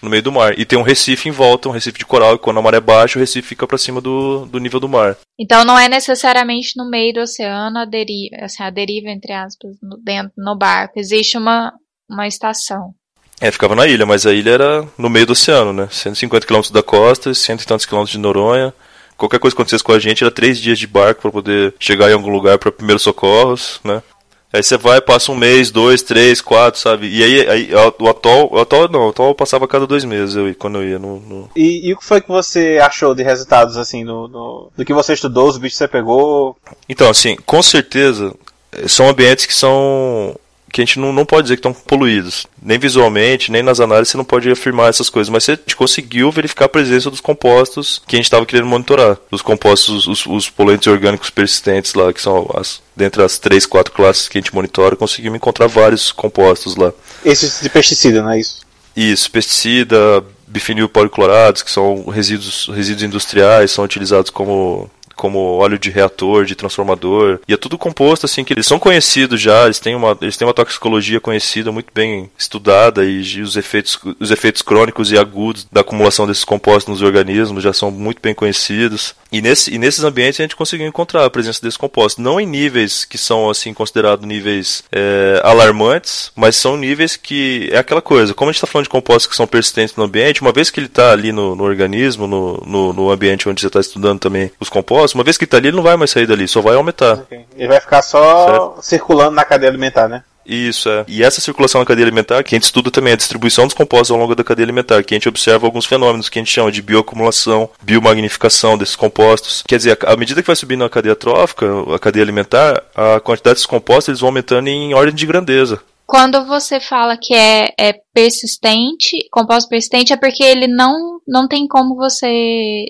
no meio do mar. E tem um recife em volta, um recife de coral, e quando a maré baixa, o recife fica para cima do, do nível do mar.
Então não é necessariamente no meio do oceano a deriva, assim, a deriva, entre aspas, no, dentro, no barco. Existe uma, uma estação.
É, ficava na ilha, mas a ilha era no meio do oceano, né? 150 quilômetros da costa, cento e tantos quilômetros de Noronha. Qualquer coisa que acontecesse com a gente era três dias de barco para poder chegar em algum lugar para primeiros socorros, né? Aí você vai, passa um mês, dois, três, quatro, sabe? E aí, aí o atol, o atol não, o atol passava a cada dois meses eu, quando eu ia no. no...
E, e, o que foi que você achou de resultados, assim, no, no, do que você estudou, os bichos que você pegou?
Então, assim, com certeza, são ambientes que são que a gente não, não pode dizer que estão poluídos. Nem visualmente, nem nas análises você não pode afirmar essas coisas. Mas você conseguiu verificar a presença dos compostos que a gente estava querendo monitorar. Os compostos, os, os, poluentes orgânicos persistentes lá, que são as, dentre as três, quatro classes que a gente monitora, conseguimos encontrar vários compostos lá.
Esses de pesticida, não é isso?
Isso, pesticida, bifenil policlorados, que são resíduos, resíduos industriais, são utilizados como como óleo de reator, de transformador. E é tudo composto assim que eles são conhecidos já, eles têm uma, eles têm uma toxicologia conhecida, muito bem estudada e os efeitos, os efeitos crônicos e agudos da acumulação desses compostos nos organismos já são muito bem conhecidos. E, nesse, e nesses ambientes a gente conseguiu encontrar a presença desses compostos, não em níveis que são assim considerados níveis é, alarmantes, mas são níveis que é aquela coisa. Como a gente está falando de compostos que são persistentes no ambiente, uma vez que ele está ali no, no organismo, no, no, no ambiente onde você está estudando também os compostos uma vez que está ali, ele não vai mais sair dali, só vai aumentar. Okay.
Ele vai ficar só certo? circulando na cadeia alimentar, né?
Isso, é. E essa circulação na cadeia alimentar, que a gente estuda também a distribuição dos compostos ao longo da cadeia alimentar, que a gente observa alguns fenômenos que a gente chama de bioacumulação, biomagnificação desses compostos. Quer dizer, à medida que vai subindo a cadeia trófica, a cadeia alimentar, a quantidade desses compostos eles vão aumentando em ordem de grandeza.
Quando você fala que é, é persistente, composto persistente, é porque ele não, não tem como você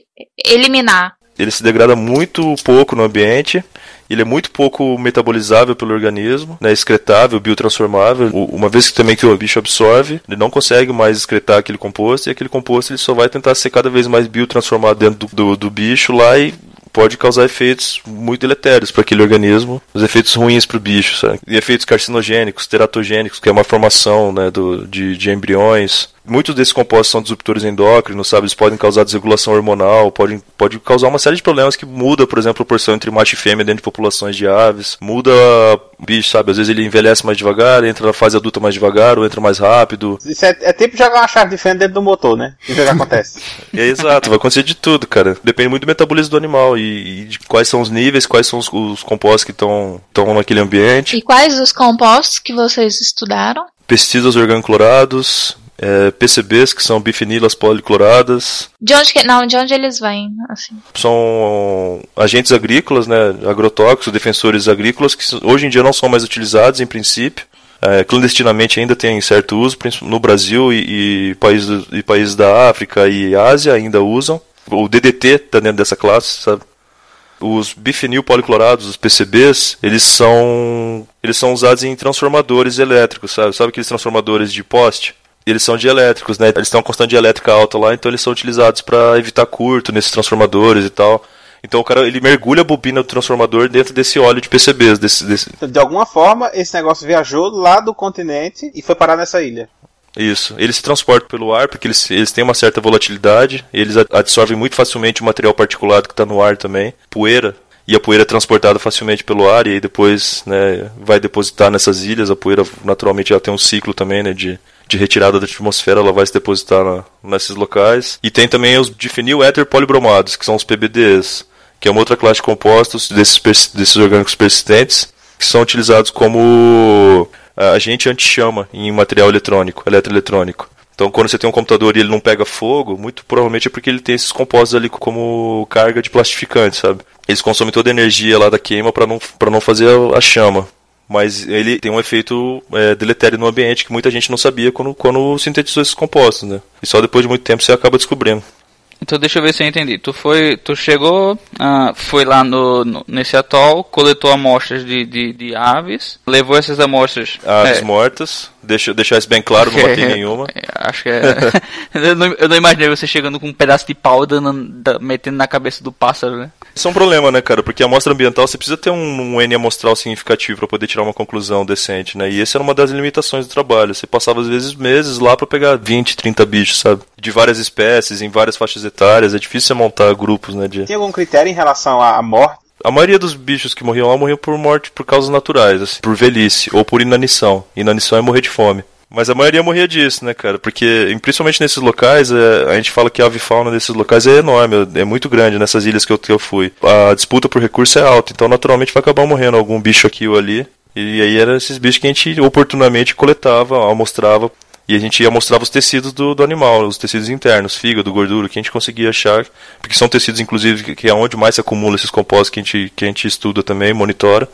eliminar.
Ele se degrada muito pouco no ambiente ele é muito pouco metabolizável pelo organismo, né, excretável, biotransformável. Uma vez que também que o bicho absorve, ele não consegue mais excretar aquele composto e aquele composto ele só vai tentar ser cada vez mais biotransformado dentro do, do, do bicho lá e pode causar efeitos muito deletérios para aquele organismo, os efeitos ruins para o bicho, sabe? E efeitos carcinogênicos, teratogênicos, que é uma formação né, do, de, de embriões, Muitos desses compostos são disruptores endócrinos, sabe? Eles podem causar desregulação hormonal, podem pode causar uma série de problemas que muda, por exemplo, a proporção entre macho e fêmea dentro de populações de aves. Muda o bicho, sabe? Às vezes ele envelhece mais devagar, entra na fase adulta mais devagar, ou entra mais rápido.
Isso é, é tipo jogar uma chave de fenda dentro do motor, né? Isso que acontece.
é (laughs) exato, vai acontecer de tudo, cara. Depende muito do metabolismo do animal e, e de quais são os níveis, quais são os, os compostos que estão naquele ambiente.
E quais os compostos que vocês estudaram?
Pesticidas organoclorados, é, PCBs, que são bifinilas policloradas.
De onde, que, não, de onde eles vêm? Assim?
São agentes agrícolas, né, agrotóxicos, defensores agrícolas, que hoje em dia não são mais utilizados, em princípio. É, clandestinamente ainda tem certo uso, no Brasil e, e, países, e países da África e Ásia ainda usam. O DDT está dentro dessa classe, sabe? Os bifenil policlorados, os PCBs, eles são eles são usados em transformadores elétricos, sabe? Sabe aqueles transformadores de poste? Eles são dielétricos, né? Eles têm uma constante elétrica alta lá, então eles são utilizados para evitar curto nesses transformadores e tal. Então o cara ele mergulha a bobina do transformador dentro desse óleo de PCBs. Desse, desse...
De alguma forma, esse negócio viajou lá do continente e foi parar nessa ilha.
Isso. Eles se transportam pelo ar porque eles, eles têm uma certa volatilidade. Eles absorvem muito facilmente o material particulado que está no ar também. Poeira. E a poeira é transportada facilmente pelo ar e aí depois né, vai depositar nessas ilhas. A poeira naturalmente já tem um ciclo também né, de, de retirada da atmosfera, ela vai se depositar na, nesses locais. E tem também os difenil éter polibromados, que são os PBDs, que é uma outra classe de compostos desses, desses orgânicos persistentes, que são utilizados como agente anti-chama em material eletrônico, eletroeletrônico. Então, quando você tem um computador e ele não pega fogo, muito provavelmente é porque ele tem esses compostos ali como carga de plastificante, sabe? Eles consomem toda a energia lá da queima para não, não fazer a chama mas ele tem um efeito é, deletério no ambiente que muita gente não sabia quando, quando sintetizou esses compostos, né? E só depois de muito tempo você acaba descobrindo.
Então deixa eu ver se eu entendi. Tu foi, tu chegou, uh, foi lá no, no, nesse atol, coletou amostras de, de, de aves, levou essas amostras.
Aves é, mortas. Deixa deixar isso bem claro, não matei (laughs) nenhuma.
É, acho que é. (laughs) eu, não, eu, não, imaginei você chegando com um pedaço de pau dando, metendo na cabeça do pássaro, né?
Isso é um problema, né, cara? Porque a amostra ambiental você precisa ter um, um N amostral significativo para poder tirar uma conclusão decente, né? E essa era uma das limitações do trabalho. Você passava às vezes meses lá para pegar 20, 30 bichos, sabe? De várias espécies, em várias faixas etárias. É difícil você montar grupos, né? De...
Tem algum critério em relação à morte?
A maioria dos bichos que morriam lá morriam por morte por causas naturais, assim, por velhice ou por inanição. Inanição é morrer de fome. Mas a maioria morria disso, né, cara? Porque, principalmente nesses locais, é, a gente fala que a avifauna desses locais é enorme, é muito grande nessas ilhas que eu, que eu fui. A disputa por recurso é alta, então naturalmente vai acabar morrendo algum bicho aqui ou ali. E aí eram esses bichos que a gente oportunamente coletava, amostrava e a gente ia mostrar os tecidos do, do animal, os tecidos internos, fígado, gordura, que a gente conseguia achar, porque são tecidos, inclusive, que é onde mais se acumula esses compostos que a gente, que a gente estuda também, monitora,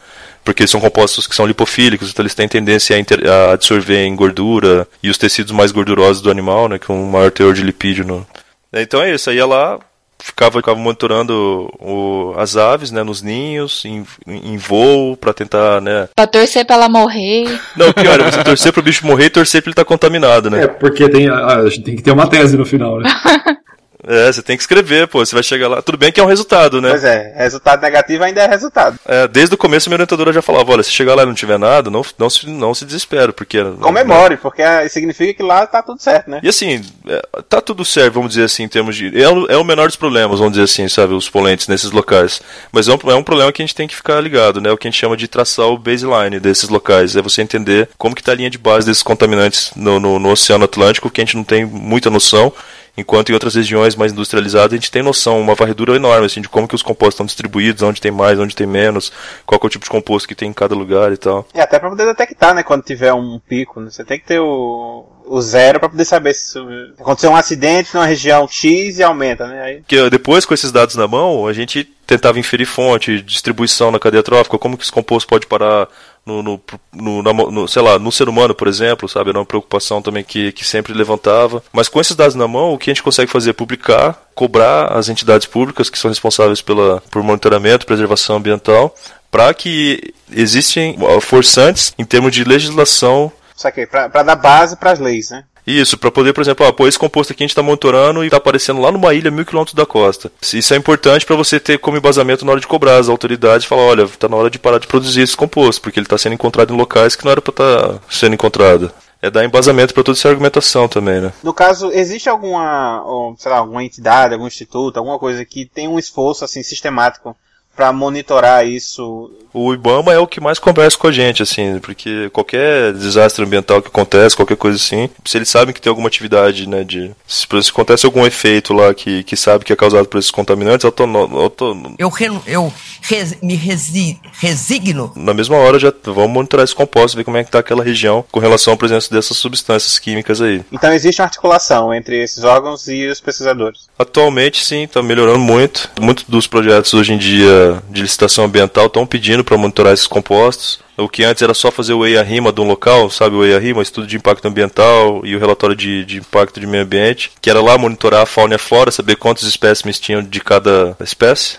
porque são compostos que são lipofílicos, então eles têm tendência a, inter, a absorver em gordura, e os tecidos mais gordurosos do animal, né, com maior teor de lipídio. No... Então é isso, aí ia lá, ficava, ficava monitorando o, as aves, né, nos ninhos, em, em voo, para tentar, né...
Pra torcer pra ela morrer.
Não, pior, é você torcer pro bicho morrer e torcer pra ele estar tá contaminado, né?
É, porque tem, a, a gente tem que ter uma tese no final, né? (laughs)
É, você tem que escrever, pô. Você vai chegar lá. Tudo bem que é um resultado, né?
Pois é, resultado negativo ainda é resultado.
É, desde o começo, minha orientadora já falava: olha, se chegar lá e não tiver nada, não, não, se, não se desespera, porque.
Comemore, porque significa que lá tá tudo certo, né?
E assim, é, tá tudo certo, vamos dizer assim, em termos de. É, é o menor dos problemas, vamos dizer assim, sabe, os polentes nesses locais. Mas é um, é um problema que a gente tem que ficar ligado, né? O que a gente chama de traçar o baseline desses locais. É você entender como que tá a linha de base desses contaminantes no, no, no Oceano Atlântico, que a gente não tem muita noção Enquanto em outras regiões mais industrializadas a gente tem noção, uma varredura enorme assim, de como que os compostos estão distribuídos, onde tem mais, onde tem menos, qual é o tipo de composto que tem em cada lugar e tal.
E até para poder detectar, né, quando tiver um pico, né? você tem que ter o, o zero para poder saber se aconteceu um acidente numa região X e aumenta, né? Aí...
Que depois com esses dados na mão, a gente tentava inferir fonte, distribuição na cadeia trófica, como que esse composto pode parar no, no, no, no, sei lá, no ser humano, por exemplo, sabe? Era uma preocupação também que, que sempre levantava. Mas com esses dados na mão, o que a gente consegue fazer é publicar, cobrar as entidades públicas que são responsáveis pela, por monitoramento, preservação ambiental, para que existem forçantes em termos de legislação.
Isso aqui, para dar base para as leis, né?
Isso, para poder, por exemplo, ah, pô, esse composto aqui a gente está monitorando e está aparecendo lá numa ilha mil quilômetros da costa. Isso é importante para você ter como embasamento na hora de cobrar as autoridades falar, olha, está na hora de parar de produzir esse composto, porque ele está sendo encontrado em locais que não era para estar tá sendo encontrado. É dar embasamento para toda essa argumentação também, né?
No caso, existe alguma, sei lá, alguma entidade, algum instituto, alguma coisa que tem um esforço assim sistemático para monitorar isso?
O IBAMA é o que mais conversa com a gente, assim, porque qualquer desastre ambiental que acontece, qualquer coisa assim, se eles sabem que tem alguma atividade, né, de se, se acontece algum efeito lá que, que sabe que é causado por esses contaminantes, eu tô, eu, tô...
eu, eu res, me resi, resigno.
Na mesma hora já vamos monitorar esse composto, ver como é que tá aquela região com relação à presença dessas substâncias químicas aí.
Então existe uma articulação entre esses órgãos e os pesquisadores?
Atualmente sim, está melhorando muito. Muitos dos projetos hoje em dia de licitação ambiental estão pedindo para monitorar esses compostos. O que antes era só fazer o EIA-RIMA de um local, sabe, o EIA-RIMA, estudo de impacto ambiental e o relatório de, de impacto de meio ambiente, que era lá monitorar a fauna e a flora, saber quantos espécimes tinham de cada espécie,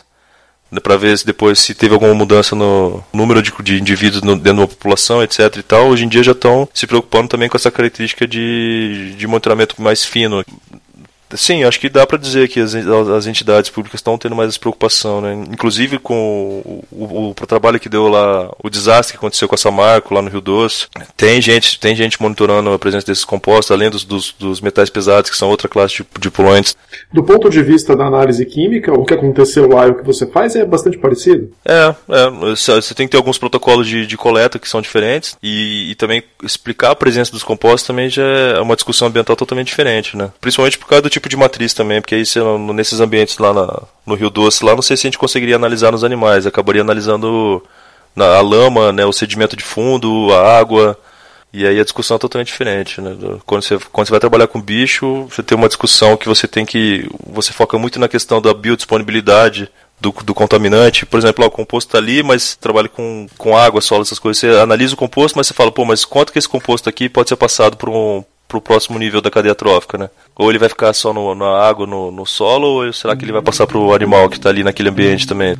né, para ver se depois se teve alguma mudança no número de, de indivíduos no, dentro da população, etc e tal. Hoje em dia já estão se preocupando também com essa característica de, de monitoramento mais fino. Sim, acho que dá para dizer que as, as entidades públicas estão tendo mais essa preocupação, né? Inclusive com o, o, o, trabalho que deu lá, o desastre que aconteceu com a Samarco lá no Rio Doce. Tem gente, tem gente monitorando a presença desses compostos, além dos, dos, dos metais pesados, que são outra classe de, de poluentes.
Do ponto de vista da análise química, o que aconteceu lá e o que você faz é bastante parecido?
É, é você tem que ter alguns protocolos de, de coleta que são diferentes e, e também explicar a presença dos compostos também já é uma discussão ambiental totalmente diferente, né? Principalmente por causa do tipo de matriz também, porque aí se, nesses ambientes lá na, no Rio Doce, lá não sei se a gente conseguiria analisar nos animais, acabaria analisando na, a lama, né, o sedimento de fundo, a água, e aí a discussão é totalmente diferente, né? Quando você, quando você vai trabalhar com bicho, você tem uma discussão que você tem que. Você foca muito na questão da biodisponibilidade do, do contaminante. Por exemplo, ó, o composto está ali, mas trabalha com, com água, solo, essas coisas. Você analisa o composto, mas você fala, pô, mas quanto que esse composto aqui pode ser passado por um, para o próximo nível da cadeia trófica, né? Ou ele vai ficar só no, na água, no, no solo, ou será que ele vai passar para o animal que está ali naquele ambiente também?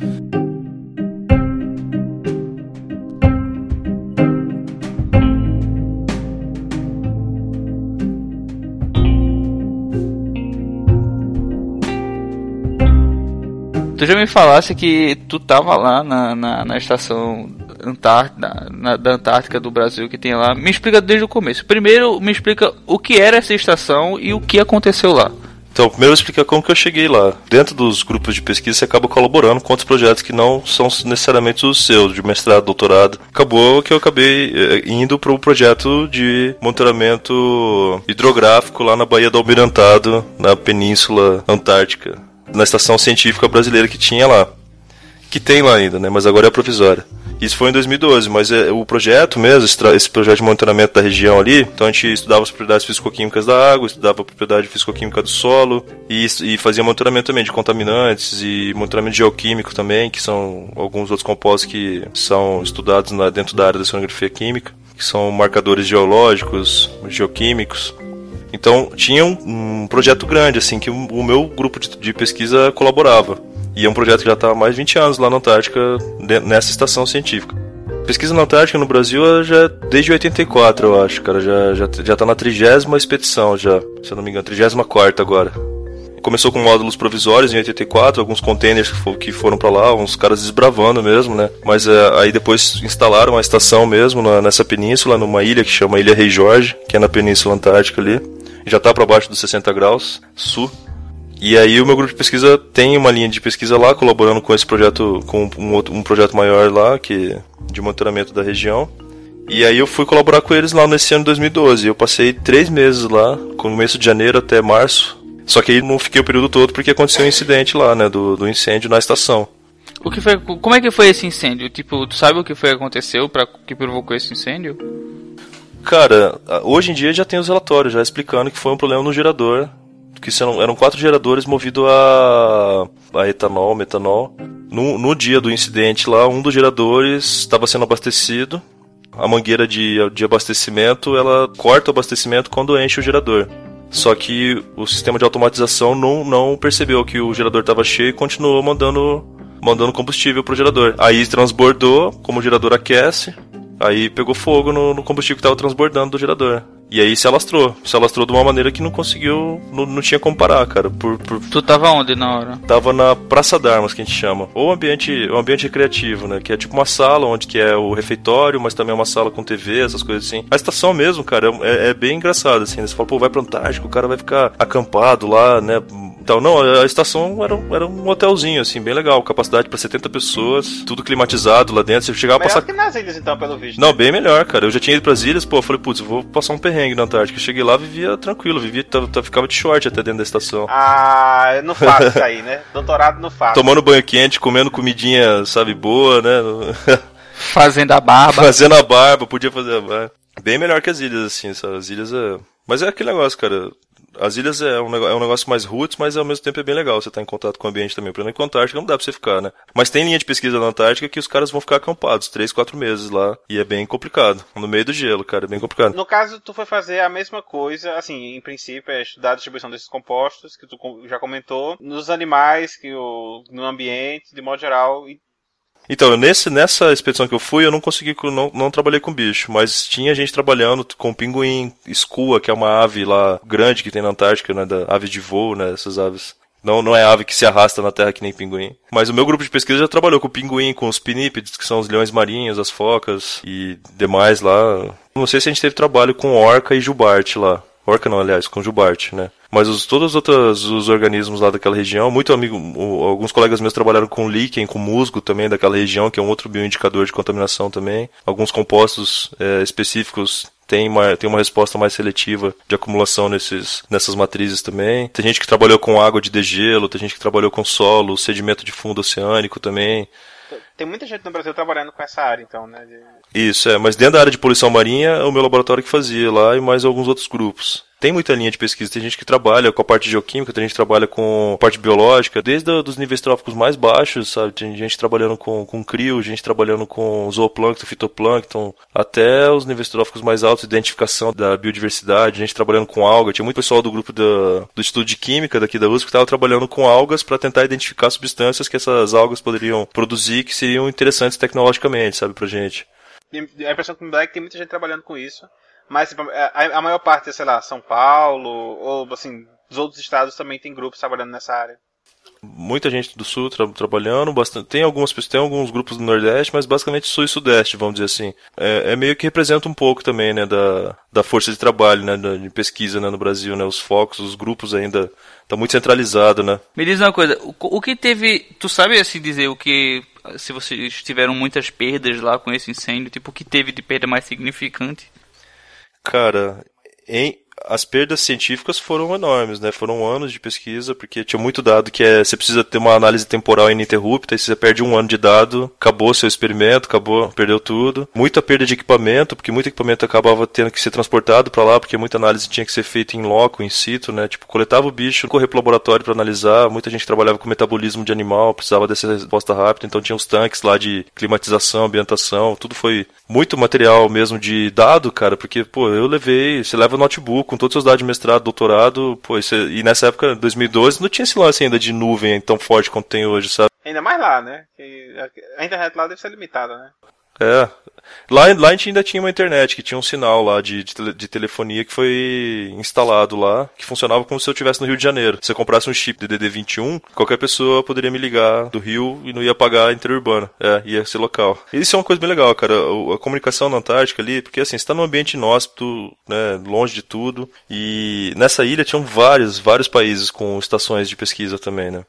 Tu já me falasse que tu tava lá na, na, na estação Antártida, na, da Antártica do Brasil que tem lá. Me explica desde o começo. Primeiro, me explica o que era essa estação e o que aconteceu lá.
Então, primeiro explicar como que eu cheguei lá. Dentro dos grupos de pesquisa, você acaba colaborando com outros projetos que não são necessariamente os seus, de mestrado, doutorado. Acabou que eu acabei eh, indo para o projeto de monitoramento hidrográfico lá na Baía do Almirantado, na Península Antártica, na estação científica brasileira que tinha lá. Que tem lá ainda, né? Mas agora é provisória. Isso foi em 2012, mas é, o projeto mesmo, esse, projeto de monitoramento da região ali, então a gente estudava as propriedades fisicoquímicas da água, estudava a propriedade fisicoquímica do solo e, e fazia monitoramento também de contaminantes e monitoramento geoquímico também, que são alguns outros compostos que são estudados na, dentro da área da sonografia química, que são marcadores geológicos, geoquímicos. Então tinha um, um projeto grande assim que o, o meu grupo de, de pesquisa colaborava. E é um projeto que já está há mais de 20 anos lá na Antártica, nessa estação científica. Pesquisa na Antártica no Brasil já é desde 84, eu acho, cara. Já, já, já tá na trigésima expedição, já, se eu não me engano, trigésima quarta agora. Começou com módulos provisórios em 84, alguns containers que foram para lá, uns caras desbravando mesmo, né? Mas é, aí depois instalaram uma estação mesmo na, nessa península, numa ilha que chama Ilha Rei Jorge, que é na Península Antártica ali. Já tá para baixo dos 60 graus sul. E aí o meu grupo de pesquisa tem uma linha de pesquisa lá, colaborando com esse projeto, com um, outro, um projeto maior lá, que de monitoramento da região. E aí eu fui colaborar com eles lá nesse ano de 2012. Eu passei três meses lá, começo de janeiro até março. Só que aí não fiquei o período todo porque aconteceu um incidente lá, né, do, do incêndio na estação.
O que foi, como é que foi esse incêndio? Tipo, tu sabe o que foi que aconteceu para que provocou esse incêndio?
Cara, hoje em dia já tem os relatórios já explicando que foi um problema no gerador que são, eram quatro geradores movidos a, a etanol, metanol. No, no dia do incidente lá, um dos geradores estava sendo abastecido a mangueira de, de abastecimento, ela corta o abastecimento quando enche o gerador. Só que o sistema de automatização não, não percebeu que o gerador estava cheio e continuou mandando, mandando combustível pro gerador. Aí transbordou, como o gerador aquece, aí pegou fogo no, no combustível que estava transbordando do gerador. E aí se alastrou. Se alastrou de uma maneira que não conseguiu. Não, não tinha como parar, cara. Por, por...
Tu tava onde na hora?
Tava na Praça d'Armas, que a gente chama. Ou ambiente, o ambiente recreativo, né? Que é tipo uma sala onde que é o refeitório, mas também é uma sala com TV, essas coisas assim. A estação mesmo, cara, é, é bem engraçado, assim. Você fala, pô, vai pro Antártico, o cara vai ficar acampado lá, né? Então, não, a estação era, era um hotelzinho, assim, bem legal. Capacidade para 70 pessoas, tudo climatizado lá dentro. Você chegava
Melhor
a passar.
que nas ilhas, então, pelo visto.
Não, bem melhor, cara. Eu já tinha ido pras ilhas, pô, eu falei, putz, eu vou passar um perrengue na Antártica. Eu cheguei lá, vivia tranquilo, vivia, ficava de short até dentro da estação.
Ah, eu não faço (laughs) isso aí, né? Doutorado não faço.
Tomando banho quente, comendo comidinha, sabe, boa, né? (laughs)
Fazendo a barba.
Fazendo a barba, podia fazer a barba. Bem melhor que as ilhas, assim, sabe? As ilhas é. Mas é aquele negócio, cara. As ilhas é um, nego- é um negócio mais roots, mas ao mesmo tempo é bem legal você estar em contato com o ambiente também. Por exemplo, na Antártica não dá pra você ficar, né? Mas tem linha de pesquisa na Antártica que os caras vão ficar acampados três, quatro meses lá. E é bem complicado. No meio do gelo, cara, é bem complicado.
No caso, tu foi fazer a mesma coisa, assim, em princípio, é estudar a distribuição desses compostos, que tu com- já comentou, nos animais, que o, no ambiente, de modo geral. E,
Então, nesse, nessa expedição que eu fui, eu não consegui, não, não trabalhei com bicho, mas tinha gente trabalhando com pinguim, escua, que é uma ave lá grande que tem na Antártica, né, da ave de voo, né, essas aves. Não, não é ave que se arrasta na terra que nem pinguim. Mas o meu grupo de pesquisa já trabalhou com pinguim, com os pinípedes, que são os leões marinhos, as focas e demais lá. Não sei se a gente teve trabalho com orca e jubarte lá. Orca não, aliás, com jubarte, né? Mas os, todos os outros os organismos lá daquela região, muito amigo, alguns colegas meus trabalharam com líquen, com musgo também daquela região, que é um outro bioindicador de contaminação também. Alguns compostos é, específicos têm uma, têm uma resposta mais seletiva de acumulação nesses, nessas matrizes também. Tem gente que trabalhou com água de degelo, tem gente que trabalhou com solo, sedimento de fundo oceânico também.
Tem muita gente no Brasil trabalhando com essa área, então, né? de-
Isso, é, mas dentro da área de poluição marinha, é o meu laboratório que fazia lá e mais alguns outros grupos. Tem muita linha de pesquisa, tem gente que trabalha com a parte geoquímica, tem gente que trabalha com a parte biológica, desde os níveis tróficos mais baixos, sabe? Tem gente trabalhando com, com crio, gente trabalhando com zooplâncton, fitoplâncton, até os níveis tróficos mais altos, identificação da biodiversidade, gente trabalhando com alga. Tinha muito pessoal do grupo da, do estudo de química daqui da USP que estava trabalhando com algas para tentar identificar substâncias que essas algas poderiam produzir que seriam interessantes tecnologicamente, sabe, pra gente.
A impressão que me dá é que tem muita gente trabalhando com isso. Mas tipo, a, a maior parte, sei lá, São Paulo, ou assim, os outros estados também tem grupos trabalhando nessa área.
muita gente do sul tra trabalhando, bastante, tem algumas pessoas, tem alguns grupos do Nordeste, mas basicamente sul e Sudeste, vamos dizer assim. É, é meio que representa um pouco também, né, da, da força de trabalho, né, da, de pesquisa, né, no Brasil, né, os focos, os grupos ainda tá muito centralizado, né.
Me diz uma coisa, o, o que teve, tu sabe assim dizer o que, se vocês tiveram muitas perdas lá com esse incêndio, tipo o que teve de perda mais significante?
Cara, em, as perdas científicas foram enormes, né? Foram anos de pesquisa, porque tinha muito dado que é, você precisa ter uma análise temporal ininterrupta, e se você perde um ano de dado, acabou seu experimento, acabou, perdeu tudo. Muita perda de equipamento, porque muito equipamento acabava tendo que ser transportado para lá, porque muita análise tinha que ser feita em loco, in situ, né? Tipo, coletava o bicho, correr pro laboratório para analisar, muita gente trabalhava com metabolismo de animal, precisava dessa resposta rápida, então tinha os tanques lá de climatização, ambientação, tudo foi muito material mesmo de dado, cara, porque, pô, eu levei, você leva o notebook com todos os seus dados de mestrado, doutorado, pô, isso, e nessa época, 2012, não tinha esse lance ainda de nuvem tão forte quanto tem hoje, sabe?
Ainda mais lá, né? Que a internet lá deve ser limitada, né?
É. Lá, lá a gente ainda tinha uma internet, que tinha um sinal lá de, de, de, telefonia que foi instalado lá, que funcionava como se eu estivesse no Rio de Janeiro. Se eu comprasse um chip de DD21, qualquer pessoa poderia me ligar do Rio e não ia pagar interurbano. É, ia ser local. Isso é uma coisa bem legal, cara. A, a comunicação na Antártica ali, porque assim, você tá num ambiente inóspito, né, longe de tudo, e nessa ilha tinham vários, vários países com estações de pesquisa também, né.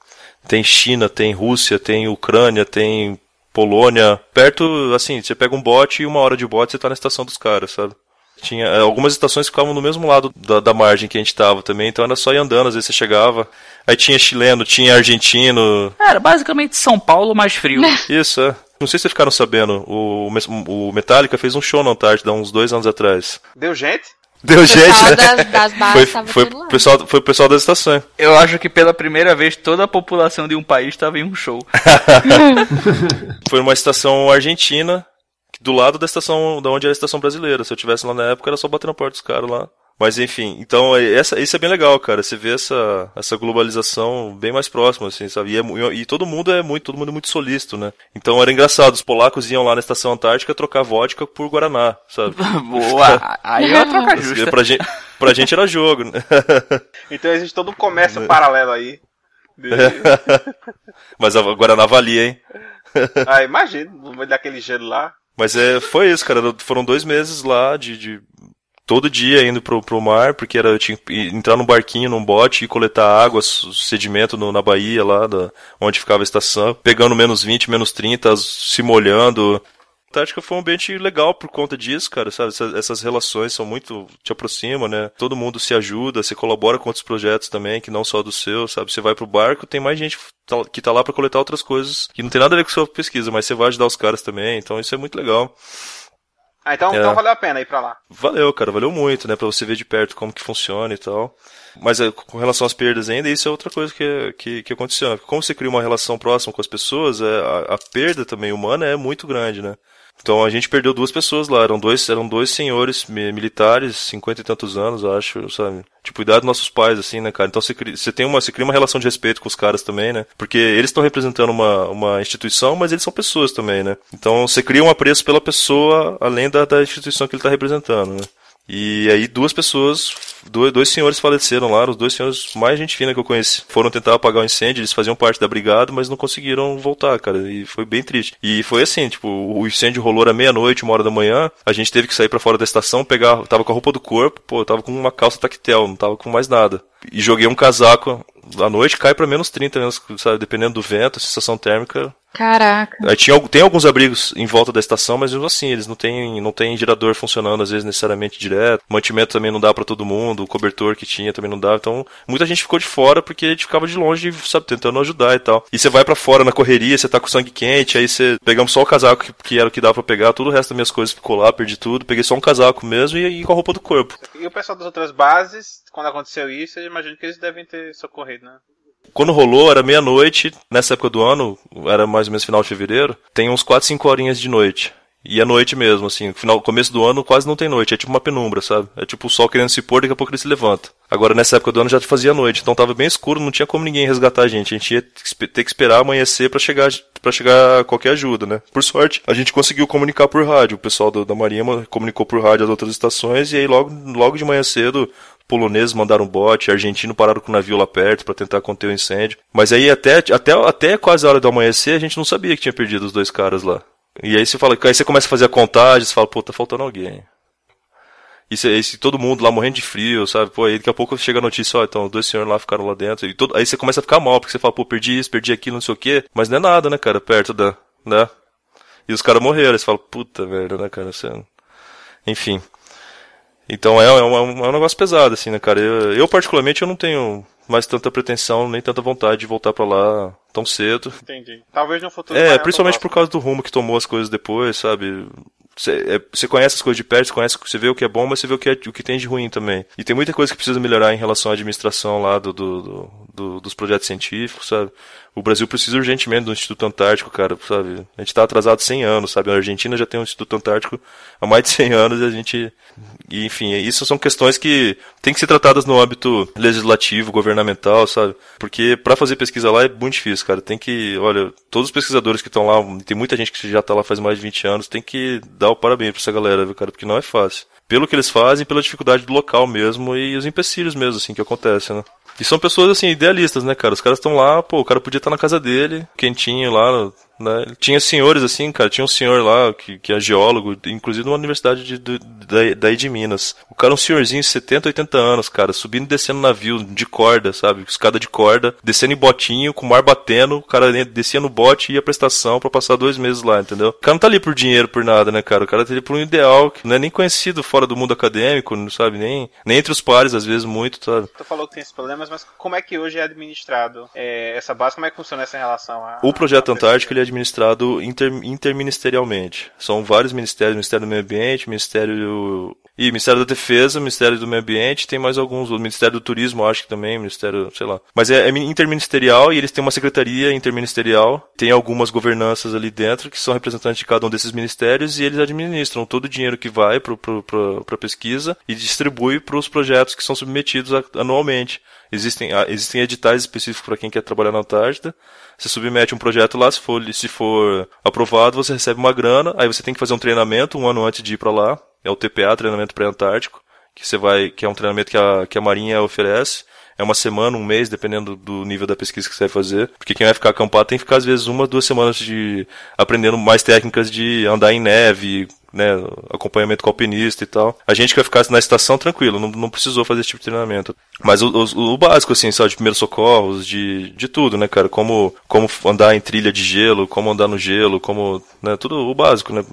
Tem China, tem Rússia, tem Ucrânia, tem Polônia, perto, assim, você pega um bote e uma hora de bote você tá na estação dos caras, sabe? Tinha é, algumas estações que ficavam no mesmo lado da, da, margem que a gente tava também, então era só ir andando, às vezes você chegava. Aí tinha chileno, tinha argentino.
Era basicamente São Paulo mais frio. (laughs)
Isso, é. Não sei se vocês ficaram sabendo, o, o Metallica fez um show na Antártida há uns dois anos atrás.
Deu gente?
Deu gente, né?
Das, das bases
foi, foi, o pessoal, foi o pessoal das estações.
Eu acho que pela primeira vez toda a população de um país estava em um show. (laughs)
foi uma estação argentina do lado da estação, da onde era a estação brasileira. Se eu tivesse lá na época, era só bater na porta dos caras lá. Mas enfim, então é, essa, isso é bem legal, cara. Você vê essa, essa globalização bem mais próxima, assim, sabe? E, é, e, todo mundo é muito, todo mundo é muito solícito, né? Então era engraçado, os polacos iam lá na estação antártica trocar vodka por Guaraná, sabe? (laughs)
Boa! Aí é troca justa.
pra, gente, pra gente era jogo, né? (laughs)
então existe todo um comércio paralelo aí. De... (laughs)
Mas a Guaraná valia, hein?
ah, imagino, no meio daquele gelo lá.
Mas é, foi isso, cara. Foram dois meses lá de, de todo dia indo pro, pro mar, porque era, eu tinha que entrar num barquinho, num bote e coletar água, sedimento no, na Bahia lá, da, onde ficava a estação, pegando menos 20, menos 30, se molhando. Tática foi um ambiente legal por conta disso, cara, sabe? Essas, essas relações são muito, te aproximam, né? Todo mundo se ajuda, você colabora com outros projetos também, que não só do seu, sabe? Você vai pro barco, tem mais gente que tá lá para coletar outras coisas que não tem nada a ver com sua pesquisa, mas você vai ajudar os caras também, então isso é muito legal.
Ah, então, é. então valeu a pena ir pra lá.
Valeu, cara, valeu muito, né? Pra você ver de perto como que funciona e tal. Mas é, com relação às perdas ainda, isso é outra coisa que, que, que aconteceu. Como você cria uma relação próxima com as pessoas, é, a, a perda também humana é muito grande, né? Então a gente perdeu duas pessoas lá, eram dois, eram dois senhores militares, cinquenta e tantos anos, acho, sabe? Tipo, idade dos nossos pais, assim, né, cara? Então você, você tem uma, você cria uma relação de respeito com os caras também, né? Porque eles estão representando uma, uma instituição, mas eles são pessoas também, né? Então você cria um apreço pela pessoa além da, da instituição que ele está representando, né? E aí duas pessoas, dois, dois senhores faleceram lá, os dois senhores mais gente fina que eu conheci. Foram tentar apagar o incêndio, eles faziam parte da brigada, mas não conseguiram voltar, cara. E foi bem triste. E foi assim, tipo, o incêndio rolou à meia-noite, uma hora da manhã. A gente teve que sair para fora da estação, pegar, tava com a roupa do corpo, pô, tava com uma calça tactel, não tava com mais nada. E joguei um casaco à noite, cai para menos 30, menos, sabe, dependendo do vento, a sensação térmica
Caraca.
Tinha, tem alguns abrigos em volta da estação, mas mesmo assim, eles não têm, não têm gerador funcionando, às vezes, necessariamente direto. Mantimento também não dá para todo mundo, o cobertor que tinha também não dá. Então, muita gente ficou de fora porque a gente ficava de longe, sabe, tentando ajudar e tal. E você vai para fora na correria, você tá com sangue quente, aí você pegamos só o casaco que, que era o que dava para pegar, todo o resto das minhas coisas ficou lá, perdi tudo, peguei só um casaco mesmo e, e com a roupa do corpo.
E o pessoal das outras bases, quando aconteceu isso, eu imagino que eles devem ter socorrido, né?
Quando rolou, era meia-noite, nessa época do ano, era mais ou menos final de fevereiro, tem uns 4, 5 horinhas de noite. E é noite mesmo, assim, final, começo do ano quase não tem noite, é tipo uma penumbra, sabe? É tipo o sol querendo se pôr, daqui a pouco ele se levanta. Agora nessa época do ano já fazia noite, então tava bem escuro, não tinha como ninguém resgatar a gente. A gente ia ter que esperar amanhecer para chegar para chegar qualquer ajuda, né? Por sorte, a gente conseguiu comunicar por rádio. O pessoal do, da Marinha comunicou por rádio as outras estações e aí logo, logo de manhã cedo poloneses mandaram um bote, argentino pararam com o navio lá perto para tentar conter o incêndio. Mas aí até, até, até quase a hora do amanhecer a gente não sabia que tinha perdido os dois caras lá. E aí você fala, aí você começa a fazer a contagem, você fala, pô, tá faltando alguém. E se, se, todo mundo lá morrendo de frio, sabe? Pô, aí daqui a pouco chega a notícia, ó, então os dois senhores lá ficaram lá dentro. E todo, aí você começa a ficar mal, porque você fala, pô, perdi isso, perdi aquilo, não sei o quê. Mas não é nada, né, cara, perto da, né? E os caras morreram, aí você fala, puta merda, né, cara? Você... Enfim. Então é, é, um, é um negócio pesado, assim, né, cara? Eu, eu, particularmente, eu não tenho mais tanta pretensão, nem tanta vontade de voltar para lá tão cedo.
Entendi. Talvez no futuro.
É, principalmente por causa do rumo que tomou as coisas depois, sabe? É, você conhece as coisas de perto, você, conhece, você vê o que é bom, mas você vê o que, é, o que tem de ruim também. E tem muita coisa que precisa melhorar em relação à administração lá do, do, do, do dos projetos científicos, sabe? O Brasil precisa urgentemente do Instituto Antártico, cara, sabe? A gente tá atrasado 100 anos, sabe? A Argentina já tem um Instituto Antártico há mais de 100 anos e a gente... E, enfim, isso são questões que têm que ser tratadas no âmbito legislativo, governamental, sabe? Porque para fazer pesquisa lá é muito difícil, cara. Tem que, olha, todos os pesquisadores que estão lá, tem muita gente que já tá lá faz mais de 20 anos, tem que dar o parabéns pra essa galera, viu, cara? Porque não é fácil. Pelo que eles fazem, pela dificuldade do local mesmo e os empecilhos mesmo, assim, que acontecem, né? E são pessoas, assim, idealistas, né, cara? Os caras estão lá, pô, o cara podia estar na casa dele, quentinho lá, né? Tinha senhores assim, cara, tinha um senhor lá que, que é geólogo, inclusive numa universidade de, de, daí, daí de Minas. O cara é um senhorzinho de 70, 80 anos, cara, subindo e descendo navio de corda, sabe? Escada de corda, descendo em botinho, com o mar batendo, o cara descia no bote e ia pra estação pra passar dois meses lá, entendeu? O cara não tá ali por dinheiro, por nada, né, cara? O cara tá ali por um ideal que não é nem conhecido fora do mundo acadêmico, não sabe? Nem, nem entre os pares, às vezes, muito, sabe?
Tu falou que tem esses problemas, mas como é que hoje é administrado é, essa base? Como é que funciona essa relação? A,
o projeto Antártico, ele é administrado inter, interministerialmente. São vários ministérios, Ministério do Meio Ambiente, Ministério E Ministério da Defesa, Ministério do Meio Ambiente, tem mais alguns, o Ministério do Turismo, acho que também, Ministério, sei lá. Mas é, é interministerial e eles têm uma secretaria interministerial, tem algumas governanças ali dentro que são representantes de cada um desses ministérios e eles administram todo o dinheiro que vai para a pesquisa e distribui para os projetos que são submetidos anualmente. Existem, ah, existem editais específicos para quem quer trabalhar na Antártida. Você submete um projeto lá, se for, se for aprovado, você recebe uma grana, aí você tem que fazer um treinamento um ano antes de ir para lá. É o TPA, treinamento pré-antártico, que você vai, que é um treinamento que a, que a Marinha oferece. É uma semana, um mês, dependendo do nível da pesquisa que você vai fazer. Porque quem vai ficar acampado tem que ficar, às vezes, uma, duas semanas de aprendendo mais técnicas de andar em neve, né, acompanhamento com alpinista e tal. A gente que vai ficar na estação tranquilo, não, não precisou fazer esse tipo de treinamento. Mas o, o, o básico, assim, só de primeiros socorros, de, de tudo, né, cara? Como, como andar em trilha de gelo, como andar no gelo, como, né, tudo o básico, né?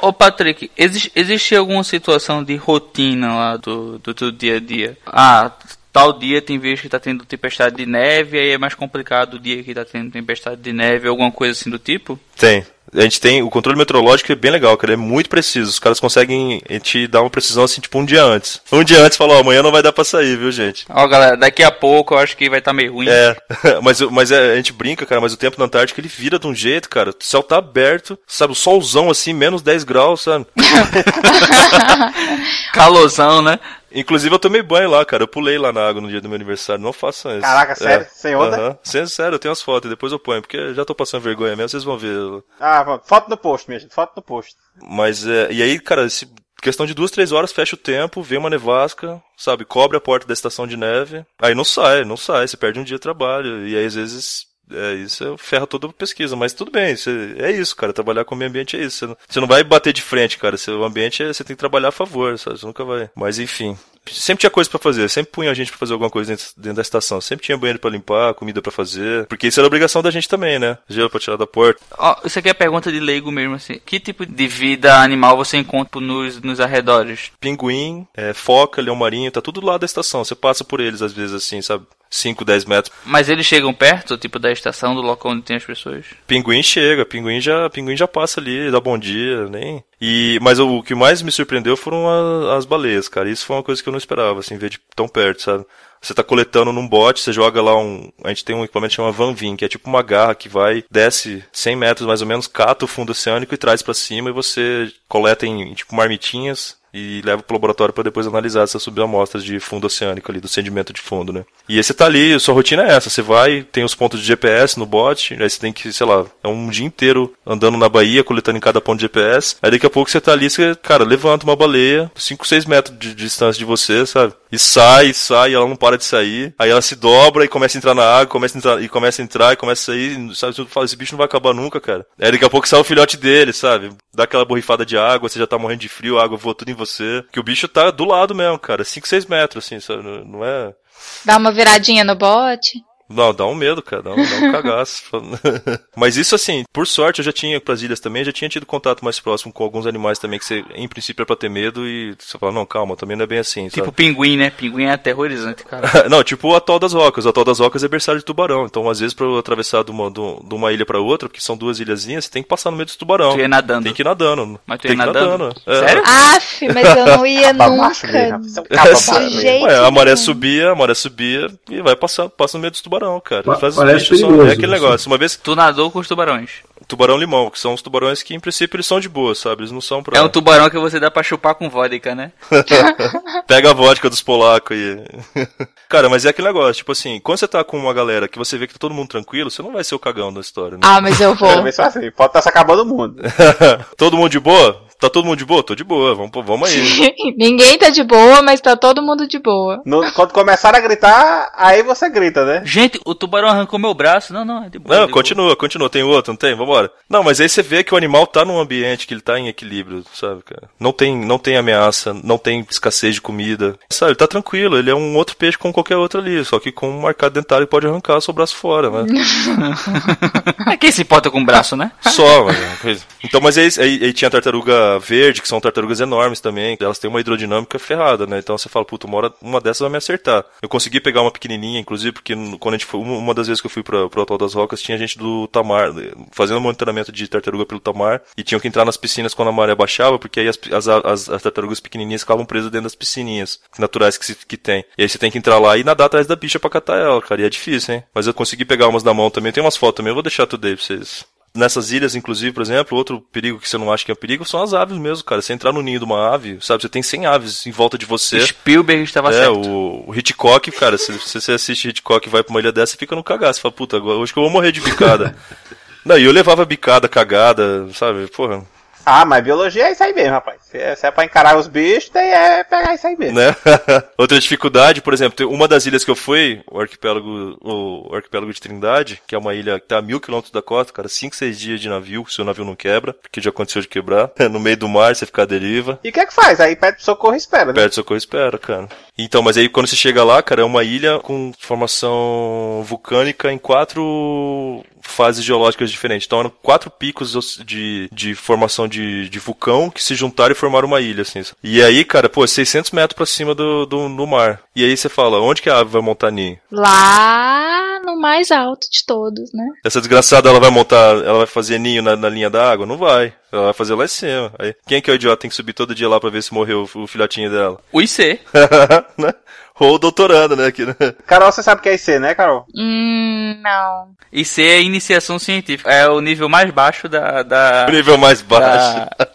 Ô Patrick, existe, existe alguma situação de rotina lá do, do, dia a dia? Ah, tal dia tem vezes que tá tendo tempestade de neve, aí é mais complicado o dia que tá tendo tempestade de neve, alguma coisa assim do tipo?
Tem, a gente tem o controle meteorológico é bem legal, cara, é muito preciso. Os caras conseguem te dar uma precisão assim, tipo um dia antes. Um dia antes falou, amanhã não vai dar pra sair, viu, gente?
Ó, galera, daqui a pouco eu acho que vai estar tá meio ruim.
É, (laughs) mas, mas é, a gente brinca, cara, mas o tempo na Antártica ele vira de um jeito, cara. O céu tá aberto, sabe, o solzão assim, menos 10 graus, sabe? (laughs) (laughs)
Calosão, né?
Inclusive eu tomei banho lá, cara. Eu pulei lá na água no dia do meu aniversário. Não façam isso.
Caraca, sério? É. Sem onda? Uh
-huh. Sério, eu tenho as fotos. Depois eu ponho, porque já tô passando vergonha mesmo, vocês vão ver.
Ah, foto no post mesmo. Foto no post.
Mas, é... E aí, cara, esse... questão de duas, três horas, fecha o tempo, vem uma nevasca, sabe? Cobre a porta da estação de neve. Aí não sai, não sai. Você perde um dia de trabalho. E aí, às vezes, é, isso ferra toda a pesquisa, mas tudo bem, é isso, cara. Trabalhar com o meio ambiente é isso. Você não, você não vai bater de frente, cara. Seu ambiente é, você tem que trabalhar a favor, sabe? Você nunca vai. Mas enfim. Sempre tinha coisa para fazer, sempre punha a gente para fazer alguma coisa dentro, dentro, da estação. Sempre tinha banheiro para limpar, comida para fazer. Porque isso era obrigação da gente também, né? Gelo pra tirar da porta.
Ó, oh, isso aqui é pergunta de leigo mesmo, assim. Que tipo de vida animal você encontra nos, nos arredores?
Pinguim, é, foca, leão marinho, tá tudo lá da estação. Você passa por eles às vezes assim, sabe? 5, 10 metros.
Mas eles chegam perto, tipo, da estação, do local onde tem as pessoas?
Pinguim chega, pinguim já, pinguim já passa ali, dá bom dia, nem. E, mas o, que mais me surpreendeu foram a, as baleias, cara. Isso foi uma coisa que eu não esperava, assim, ver de tão perto, sabe? Você tá coletando num bote, você joga lá um. A gente tem um equipamento que chama Vanvin, que é tipo uma garra que vai, desce 100 metros mais ou menos, cata o fundo oceânico e traz para cima e você coleta em, tipo marmitinhas, e leva pro laboratório para depois analisar essas subamostras de fundo oceânico ali, do sedimento de fundo, né? E você tá ali, sua rotina é essa, você vai, tem os pontos de GPS no bot, aí você tem que, sei lá, é um dia inteiro andando na Bahia, coletando em cada ponto de GPS, aí daqui a pouco você tá ali, você, cara, levanta uma baleia, 5, 6 metros de, de distância de você, sabe? E sai, sai, ela não para de sair, aí ela se dobra e começa a entrar na água, começa a entrar, e começa a entrar, e começa a sair, sabe? Você fala, esse bicho não vai acabar nunca, cara. Aí daqui a pouco sai o filhote dele, sabe? Dá aquela borrifada de água, você já tá morrendo de frio, a água voa tudo em você. Que o bicho tá do lado mesmo, cara. 5, 6 metros, assim, sabe? Não é.
Dá uma viradinha no bote.
Não, dá um medo, cara, dá um, dá um (laughs) cagaço. (laughs) Mas isso assim, por sorte eu já tinha pras ilhas também, já tinha tido contato mais próximo com alguns animais também que você, em princípio, é pra ter medo e você fala, não, calma, também não é bem assim.
Tipo sabe? pinguim, né? Pinguim é aterrorizante,
cara. (laughs) não, tipo o atol das rocas. O atol das rocas é berçário de tubarão. Então, às vezes, pra eu atravessar de uma, de uma ilha pra outra, porque são duas ilhazinhas, você tem que passar no meio dos tubarão.
Tu ia nadando.
Tem que ir nadando.
Mas tu
ia
nadando? nadando.
É. Sério? Aff, mas eu não ia nunca.
É, Ué, a maré subia, a maré subia e vai passando, passa no meio dos tubarão, cara.
Pa faz parece perigoso.
é aquele negócio. Uma vez.
Tu nadou com os tubarões.
Tubarão limão, que são os tubarões que em princípio eles são de boa, sabe? Eles não são pra.
É um tubarão que você dá pra chupar com vodka, né? (laughs)
Pega a vodka dos polacos aí. (laughs) Cara, mas é aquele negócio, tipo assim, quando você tá com uma galera que você vê que tá todo mundo tranquilo, você não vai ser o cagão da história, né?
Ah, mas eu vou.
Pode estar tá se acabando o mundo. (laughs)
todo mundo de boa? Tá todo mundo de boa? Tô de boa, vamos, vamos aí. (laughs)
Ninguém tá de boa, mas tá todo mundo de boa.
No, quando começar a gritar, aí você grita, né?
Gente, o tubarão arrancou meu braço. Não, não, é de boa.
Não,
de
continua,
boa.
continua. Tem outro, não tem? Vambora. Não, mas aí você vê que o animal tá num ambiente que ele tá em equilíbrio, sabe, cara? Não tem, não tem ameaça, não tem escassez de comida. Sabe, ele tá tranquilo, ele é um outro peixe como qualquer outro ali, só que com um marcado dentário pode arrancar o seu braço fora, né? (laughs)
é quem se importa com o braço, né?
Só, mas é Então, mas aí, aí, aí tinha a tartaruga verde, que são tartarugas enormes também. Elas têm uma hidrodinâmica ferrada, né? Então você fala, puta, uma, uma dessas vai me acertar. Eu consegui pegar uma pequenininha, inclusive, porque quando a gente foi, uma das vezes que eu fui para pro Atual das Rocas, tinha gente do Tamar, fazendo monitoramento de tartaruga pelo Tamar, e tinham que entrar nas piscinas quando a maré baixava, porque aí as, as, as, as tartarugas pequenininhas ficavam presas dentro das piscininhas naturais que, se, que tem. E aí você tem que entrar lá e nadar atrás da bicha pra catar ela, cara. E é difícil, hein? Mas eu consegui pegar umas na mão também. Tem umas fotos também, eu vou deixar tudo aí pra vocês. Nessas ilhas, inclusive, por exemplo, outro perigo que você não acha que é um perigo são as aves mesmo, cara. Você entrar no ninho de uma ave, sabe? Você tem 100 aves em volta de você.
Spielberg estava
é,
certo.
O, o Hitchcock, cara, se, se você assiste Hitchcock e vai pra uma ilha dessa, você fica no cagaço. Você fala, puta, agora, hoje que eu vou morrer de bicada. (laughs) e eu levava bicada, cagada, sabe? Porra,
ah, mas biologia é isso aí mesmo, rapaz. Se é, se é pra encarar os bichos, daí é pegar isso aí mesmo.
Né? (laughs) Outra dificuldade, por exemplo, uma das ilhas que eu fui, o arquipélago, o arquipélago de Trindade, que é uma ilha que tá a mil quilômetros da costa, cara, 5, 6 dias de navio, se o navio não quebra, porque já aconteceu de quebrar. (laughs) No meio do mar, você fica à deriva.
E o que é que faz? Aí pede socorro e espera, né?
Pede socorro e espera, cara. Então, mas aí quando você chega lá, cara, é uma ilha com formação vulcânica em quatro fases geológicas diferentes. Então eram quatro picos de, de formação de, de vulcão que se juntaram e formaram uma ilha, assim. E aí, cara, pô, 600 metros pra cima do, do, do mar. E aí você fala, onde que a ave vai montar ninho?
Lá no mais alto de todos, né?
Essa desgraçada, ela vai montar, ela vai fazer ninho na, na linha da água? Não vai. Ela vai fazer lá em cima. Aí, quem é que é o idiota? Tem que subir todo dia lá pra ver se morreu o, o filhotinho dela.
O IC. (laughs)
né? Ou doutorando, né? Aqui, né?
Carol, você sabe o que é IC, né, Carol?
Hum, não.
IC é iniciação científica. É o nível mais baixo da. da
o nível mais baixo. (laughs)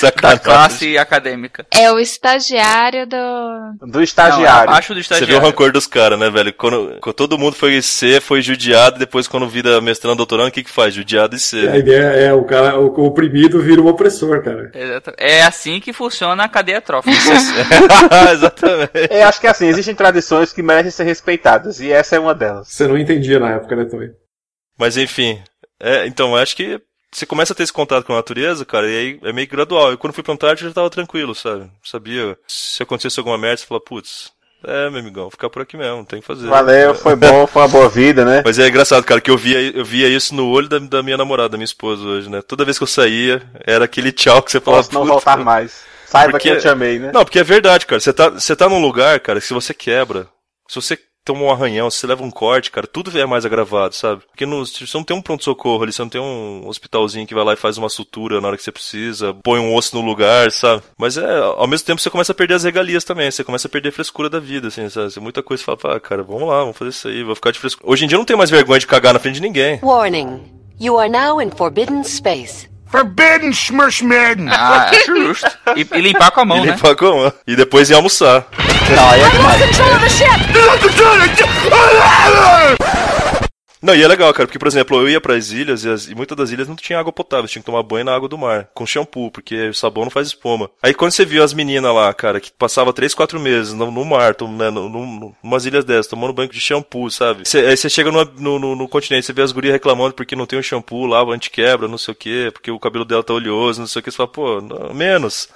Da, da classe acadêmica.
É o estagiário do.
Do estagiário.
Não, abaixo do estagiário.
Você viu o rancor dos caras, né, velho? Quando, quando, todo mundo foi IC, foi judiado, depois quando vira mestrando, doutorando, o que que faz? Judiado e C.
A ideia é o cara, o oprimido vira um opressor, cara.
É assim que funciona a cadeia trófica. (laughs)
Exatamente.
É, acho que é assim, existem tradições que merecem ser respeitadas, e essa é uma delas.
Você não entendia na época, né, também.
Mas enfim, é, então, acho que você começa a ter esse contato com a natureza, cara, e aí é meio gradual. Eu quando fui pra Antártida já tava tranquilo, sabe? Sabia, se acontecesse alguma merda, você fala, putz, é, meu amigão, ficar por aqui mesmo, tem que fazer.
Valeu, foi (laughs) bom, foi uma boa vida, né?
Mas é engraçado, cara, que eu via, eu via isso no olho da, da minha namorada, da minha esposa hoje, né? Toda vez que eu saía, era aquele tchau que você falava.
Posso não voltar mais. Saiba porque... que eu te amei, né?
Não, porque é verdade, cara. Você tá, você tá num lugar, cara, que se você quebra, se você toma um arranhão, se você leva um corte, cara, tudo é mais agravado, sabe? Porque no, você não tem um pronto-socorro ali, você não tem um hospitalzinho que vai lá e faz uma sutura na hora que você precisa, põe um osso no lugar, sabe? Mas é, ao mesmo tempo você começa a perder as regalias também, você começa a perder a frescura da vida, assim, sabe? Você, muita coisa você fala, ah, cara, vamos lá, vamos fazer isso aí, vou ficar de frescura. Hoje em dia eu não tenho mais vergonha de cagar na frente de ninguém.
Warning. You are now in forbidden space.
Forbidden Smurshmaden!
Ah, é justo. E, e, limpar com a mão,
e
né?
limpar com a mão. E depois ir almoçar.
Não, aí é demais.
Não, e é legal, cara, porque, por exemplo, eu ia para as ilhas e, as, e, muitas das ilhas não tinha água potável, tinha que tomar banho na água do mar, com shampoo, porque o sabão não faz espuma. Aí quando você viu as meninas lá, cara, que passava 3, 4 meses no, no mar, tom, né, no, no, numas ilhas dessas, tomando banho de shampoo, sabe? Cê, aí você chega no, no, no, continente, você vê as gurias reclamando porque não tem um shampoo lá, o anti-quebra, não sei o que, porque o cabelo dela tá oleoso, não sei o que, você fala, pô, não, menos.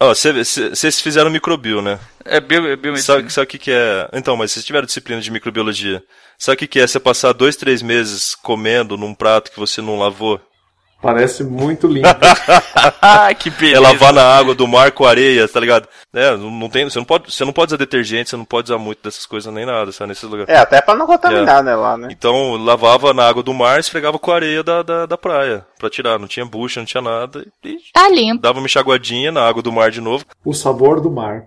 Ó, oh, vocês fizeram microbio, né?
É bio, bio
sabe, sabe o que, que é? Então, mas vocês tiveram disciplina de microbiologia. Sabe o que, que é você passar dois, três meses comendo num prato que você não lavou?
Parece muito limpo. (laughs)
que beleza.
É lavar na água do mar com areia, tá ligado? É, não tem, você não pode, você não pode usar detergente, você não pode usar muito dessas coisas nem nada, sabe, nesse lugar.
É, até pra não contaminar, é. né, lá, né?
Então, lavava na água do mar, esfregava com a areia da, da, da praia, pra tirar, não tinha bucha, não tinha nada. E
tá limpo.
Dava uma enxaguadinha na água do mar de novo.
O sabor do mar.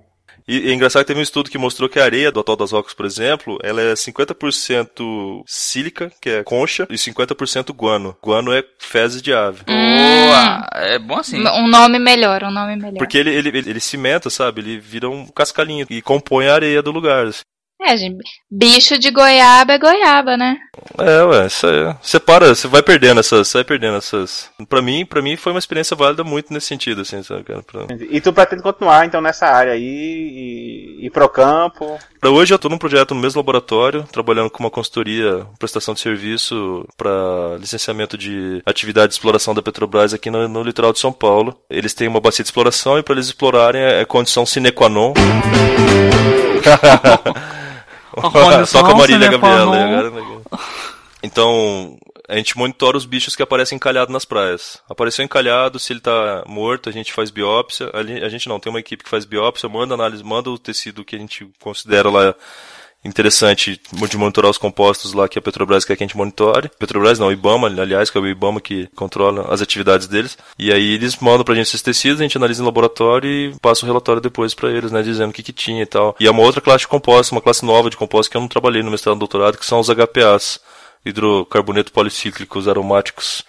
E é engraçado que teve um estudo que mostrou que a areia do Atol das Rocas, por exemplo, ela é 50% sílica, que é concha, e 50% guano. Guano é fezes de ave.
Boa! É bom assim.
Um nome melhor, um nome melhor.
Porque ele, ele, ele, ele cimenta, sabe? Ele vira um cascalhinho e compõe a areia do lugar. Assim.
É, gente, bicho de goiaba é goiaba, né?
É, ué, isso aí. Você para, você vai perdendo essas, você vai perdendo essas. Pra mim, pra mim foi uma experiência válida muito nesse sentido, assim, sabe, cara? Pra...
E tu pretende continuar, então, nessa área aí, e ir pro campo?
Pra hoje eu tô num projeto no mesmo laboratório, trabalhando com uma consultoria, prestação de serviço para licenciamento de atividade de exploração da Petrobras aqui no, no litoral de São Paulo. Eles têm uma bacia de exploração e para eles explorarem é condição sine qua non. (laughs) Toca a Marília Gabriela. Então, a gente monitora os bichos que aparecem encalhados nas praias. Apareceu encalhado, se ele tá morto, a gente faz biópsia. A gente não, tem uma equipe que faz biópsia, manda análise, manda o tecido que a gente considera lá interessante de monitorar os compostos lá que a Petrobras quer que a gente monitore. Petrobras não, o IBAMA, aliás, que é o IBAMA que controla as atividades deles. E aí eles mandam pra gente esses tecidos, a gente analisa em laboratório e passa o relatório depois pra eles, né, dizendo o que que tinha e tal. E é uma outra classe de compostos, uma classe nova de compostos que eu não trabalhei no mestrado e doutorado, que são os HPAs, hidrocarboneto policíclicos aromáticos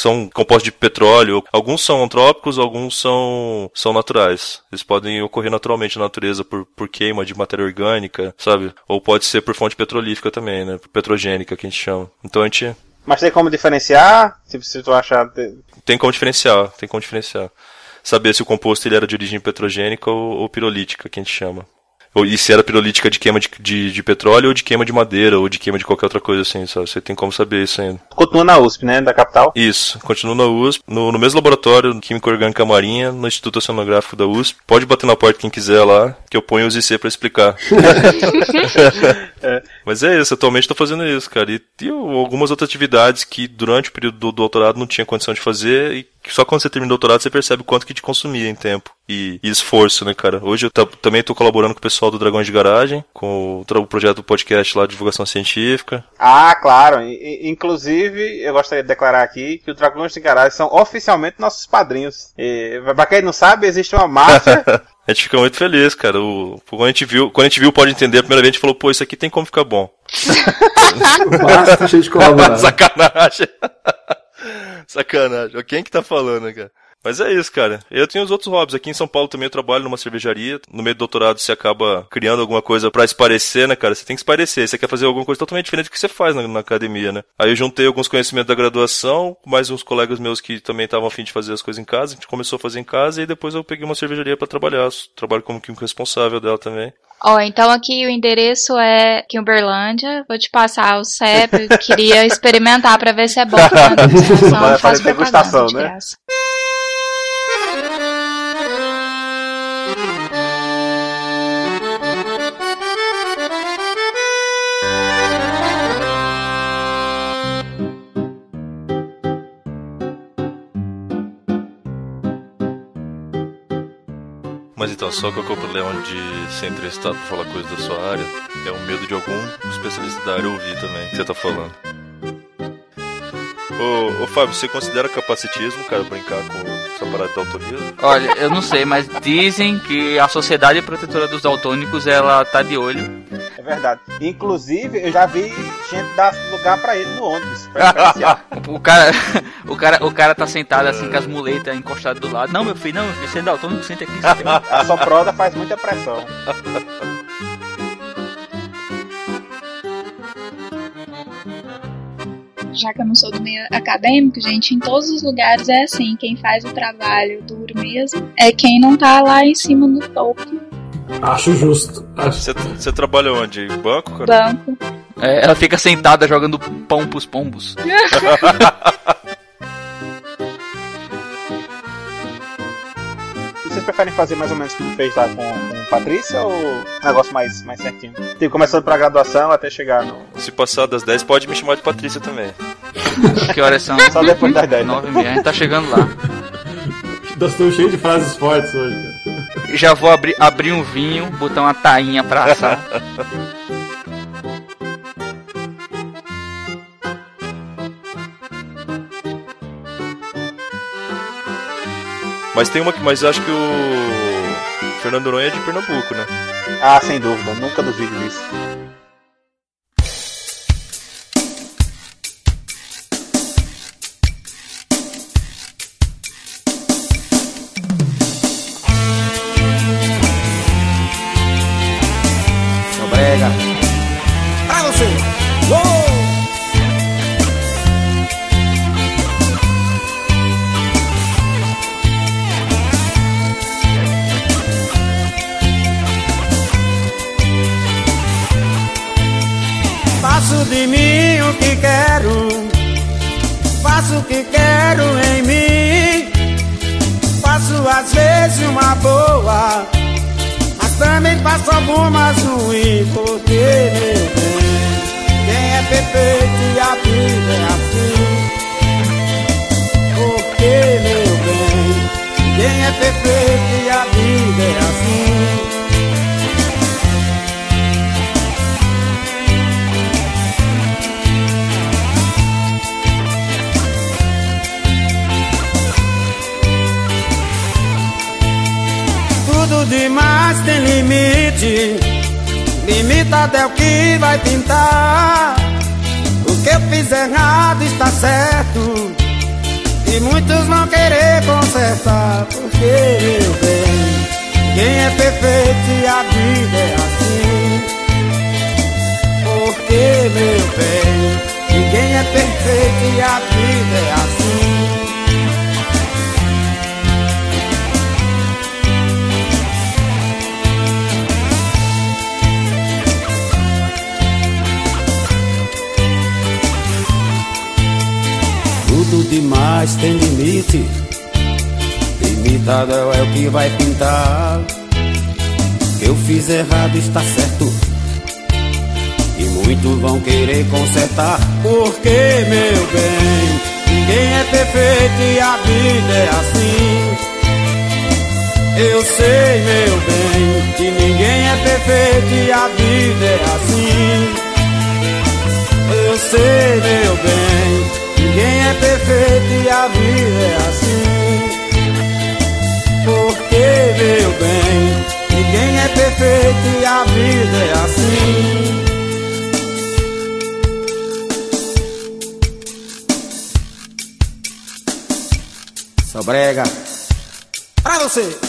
são compostos de petróleo. Alguns são antrópicos, alguns são, são naturais. Eles podem ocorrer naturalmente na natureza por, por queima de matéria orgânica, sabe? Ou pode ser por fonte petrolífica também, né? Petrogênica, que a gente chama. Então a gente
Mas tem como diferenciar? Se, se tu achar.
tem como diferenciar, tem como diferenciar. Saber se o composto ele era de origem petrogênica ou, ou pirolítica, que a gente chama. E se era pirolítica de queima de, de, de petróleo ou de queima de madeira ou de queima de qualquer outra coisa assim, sabe? Você tem como saber isso ainda.
Continua na USP, né? Da capital.
Isso, continuo na USP, no, no mesmo laboratório, Química Orgânica Marinha, no Instituto Oceanográfico da USP. Pode bater na porta quem quiser lá, que eu ponho os IC pra explicar. (laughs) Mas é isso, atualmente estou fazendo isso, cara. E tem algumas outras atividades que durante o período do doutorado não tinha condição de fazer e que só quando você termina o doutorado você percebe o quanto que te consumia em tempo e, e esforço, né, cara? Hoje eu ta- também estou colaborando com o pessoal do Dragões de Garagem, com o, o projeto do podcast lá de divulgação científica.
Ah, claro. I- inclusive, eu gostaria de declarar aqui que os Dragões de Garagem são oficialmente nossos padrinhos. E, pra quem não sabe, existe uma máfia. (laughs)
A gente fica muito feliz, cara. O, quando, a gente viu, quando a gente viu Pode Entender a primeira vez, a gente falou, pô, isso aqui tem como ficar bom. (laughs)
Basta a gente (laughs) colaborar.
Sacanagem. Sacanagem. Quem que tá falando, cara? Mas é isso, cara. Eu tenho os outros hobbies. Aqui em São Paulo também eu trabalho numa cervejaria. No meio do doutorado você acaba criando alguma coisa pra se parecer, né, cara? Você tem que se parecer. Você quer fazer alguma coisa totalmente diferente do que você faz na, na academia, né? Aí eu juntei alguns conhecimentos da graduação, mais uns colegas meus que também estavam afim de fazer as coisas em casa. A gente começou a fazer em casa e depois eu peguei uma cervejaria pra trabalhar. Trabalho como químico responsável dela também.
Ó, então aqui o endereço é Uberlândia. Vou te passar o CEP. Queria experimentar pra ver se é bom. (laughs)
Vai
eu faço
degustação,
de
né?
graça.
Então, só que o problema de ser entrevistado pra falar coisa da sua área? É o medo de algum especialista da área ouvir também o que você tá falando. Ô, ô Fábio, você considera capacitismo, cara, brincar com essa parada de daltonismo?
Olha, eu não sei, mas dizem que a Sociedade Protetora dos Daltônicos, ela tá de olho.
É verdade. Inclusive, eu já vi gente dar lugar pra ele no ônibus. (laughs)
O cara, o cara, o cara tá sentado assim com as muletas encostadas do lado. Não, meu filho, não, meu filho, senta aqui. Senta aqui.
A soproda faz muita pressão.
Já que eu não sou do meio acadêmico, gente, em todos os lugares é assim. Quem faz o trabalho duro mesmo é quem não tá lá em cima no topo
Acho justo. Acho...
Você, você trabalha onde? Banco, cara?
banco.
É, ela fica sentada jogando pão pros pombos.
E (laughs) vocês preferem fazer mais ou menos o que tu fez lá com, com Patrícia ou um negócio mais, mais certinho? Tipo, começando pra graduação até chegar no.
Se passar das 10, pode me chamar de Patrícia também. (laughs)
Que horas são?
Só depois das 10. né?
Nove e meia. A gente tá chegando lá.
Nós estamos cheios de frases fortes hoje, cara.
Já vou abrir, abrir um vinho, botar uma tainha pra assar.
Mas tem uma que. Mas acho que o. Fernando Noronha é de Pernambuco, né?
Ah, sem dúvida, nunca duvido disso.
respeite e a vida é assim. Porque, meu bem, ninguém é perfeito e a vida é assim. Tudo demais tem limite. Limita até o que vai pintar. O que eu fiz errado está certo. E muitos vão querer consertar. Porque, meu bem, quem é perfeito e a vida é assim. Porque, meu bem, ninguém é perfeito e a vida é assim. Demais tem limite. Limitado é o que vai pintar. Eu fiz errado, está certo. E muitos vão querer consertar. Porque, meu bem, ninguém é perfeito e a vida é assim. Eu sei, meu bem, que ninguém é perfeito e a vida é assim. Eu sei, meu bem, ninguém é perfeito e a vida é assim. Porque, meu bem, ninguém é perfeito e a vida é assim. Só brega pra você.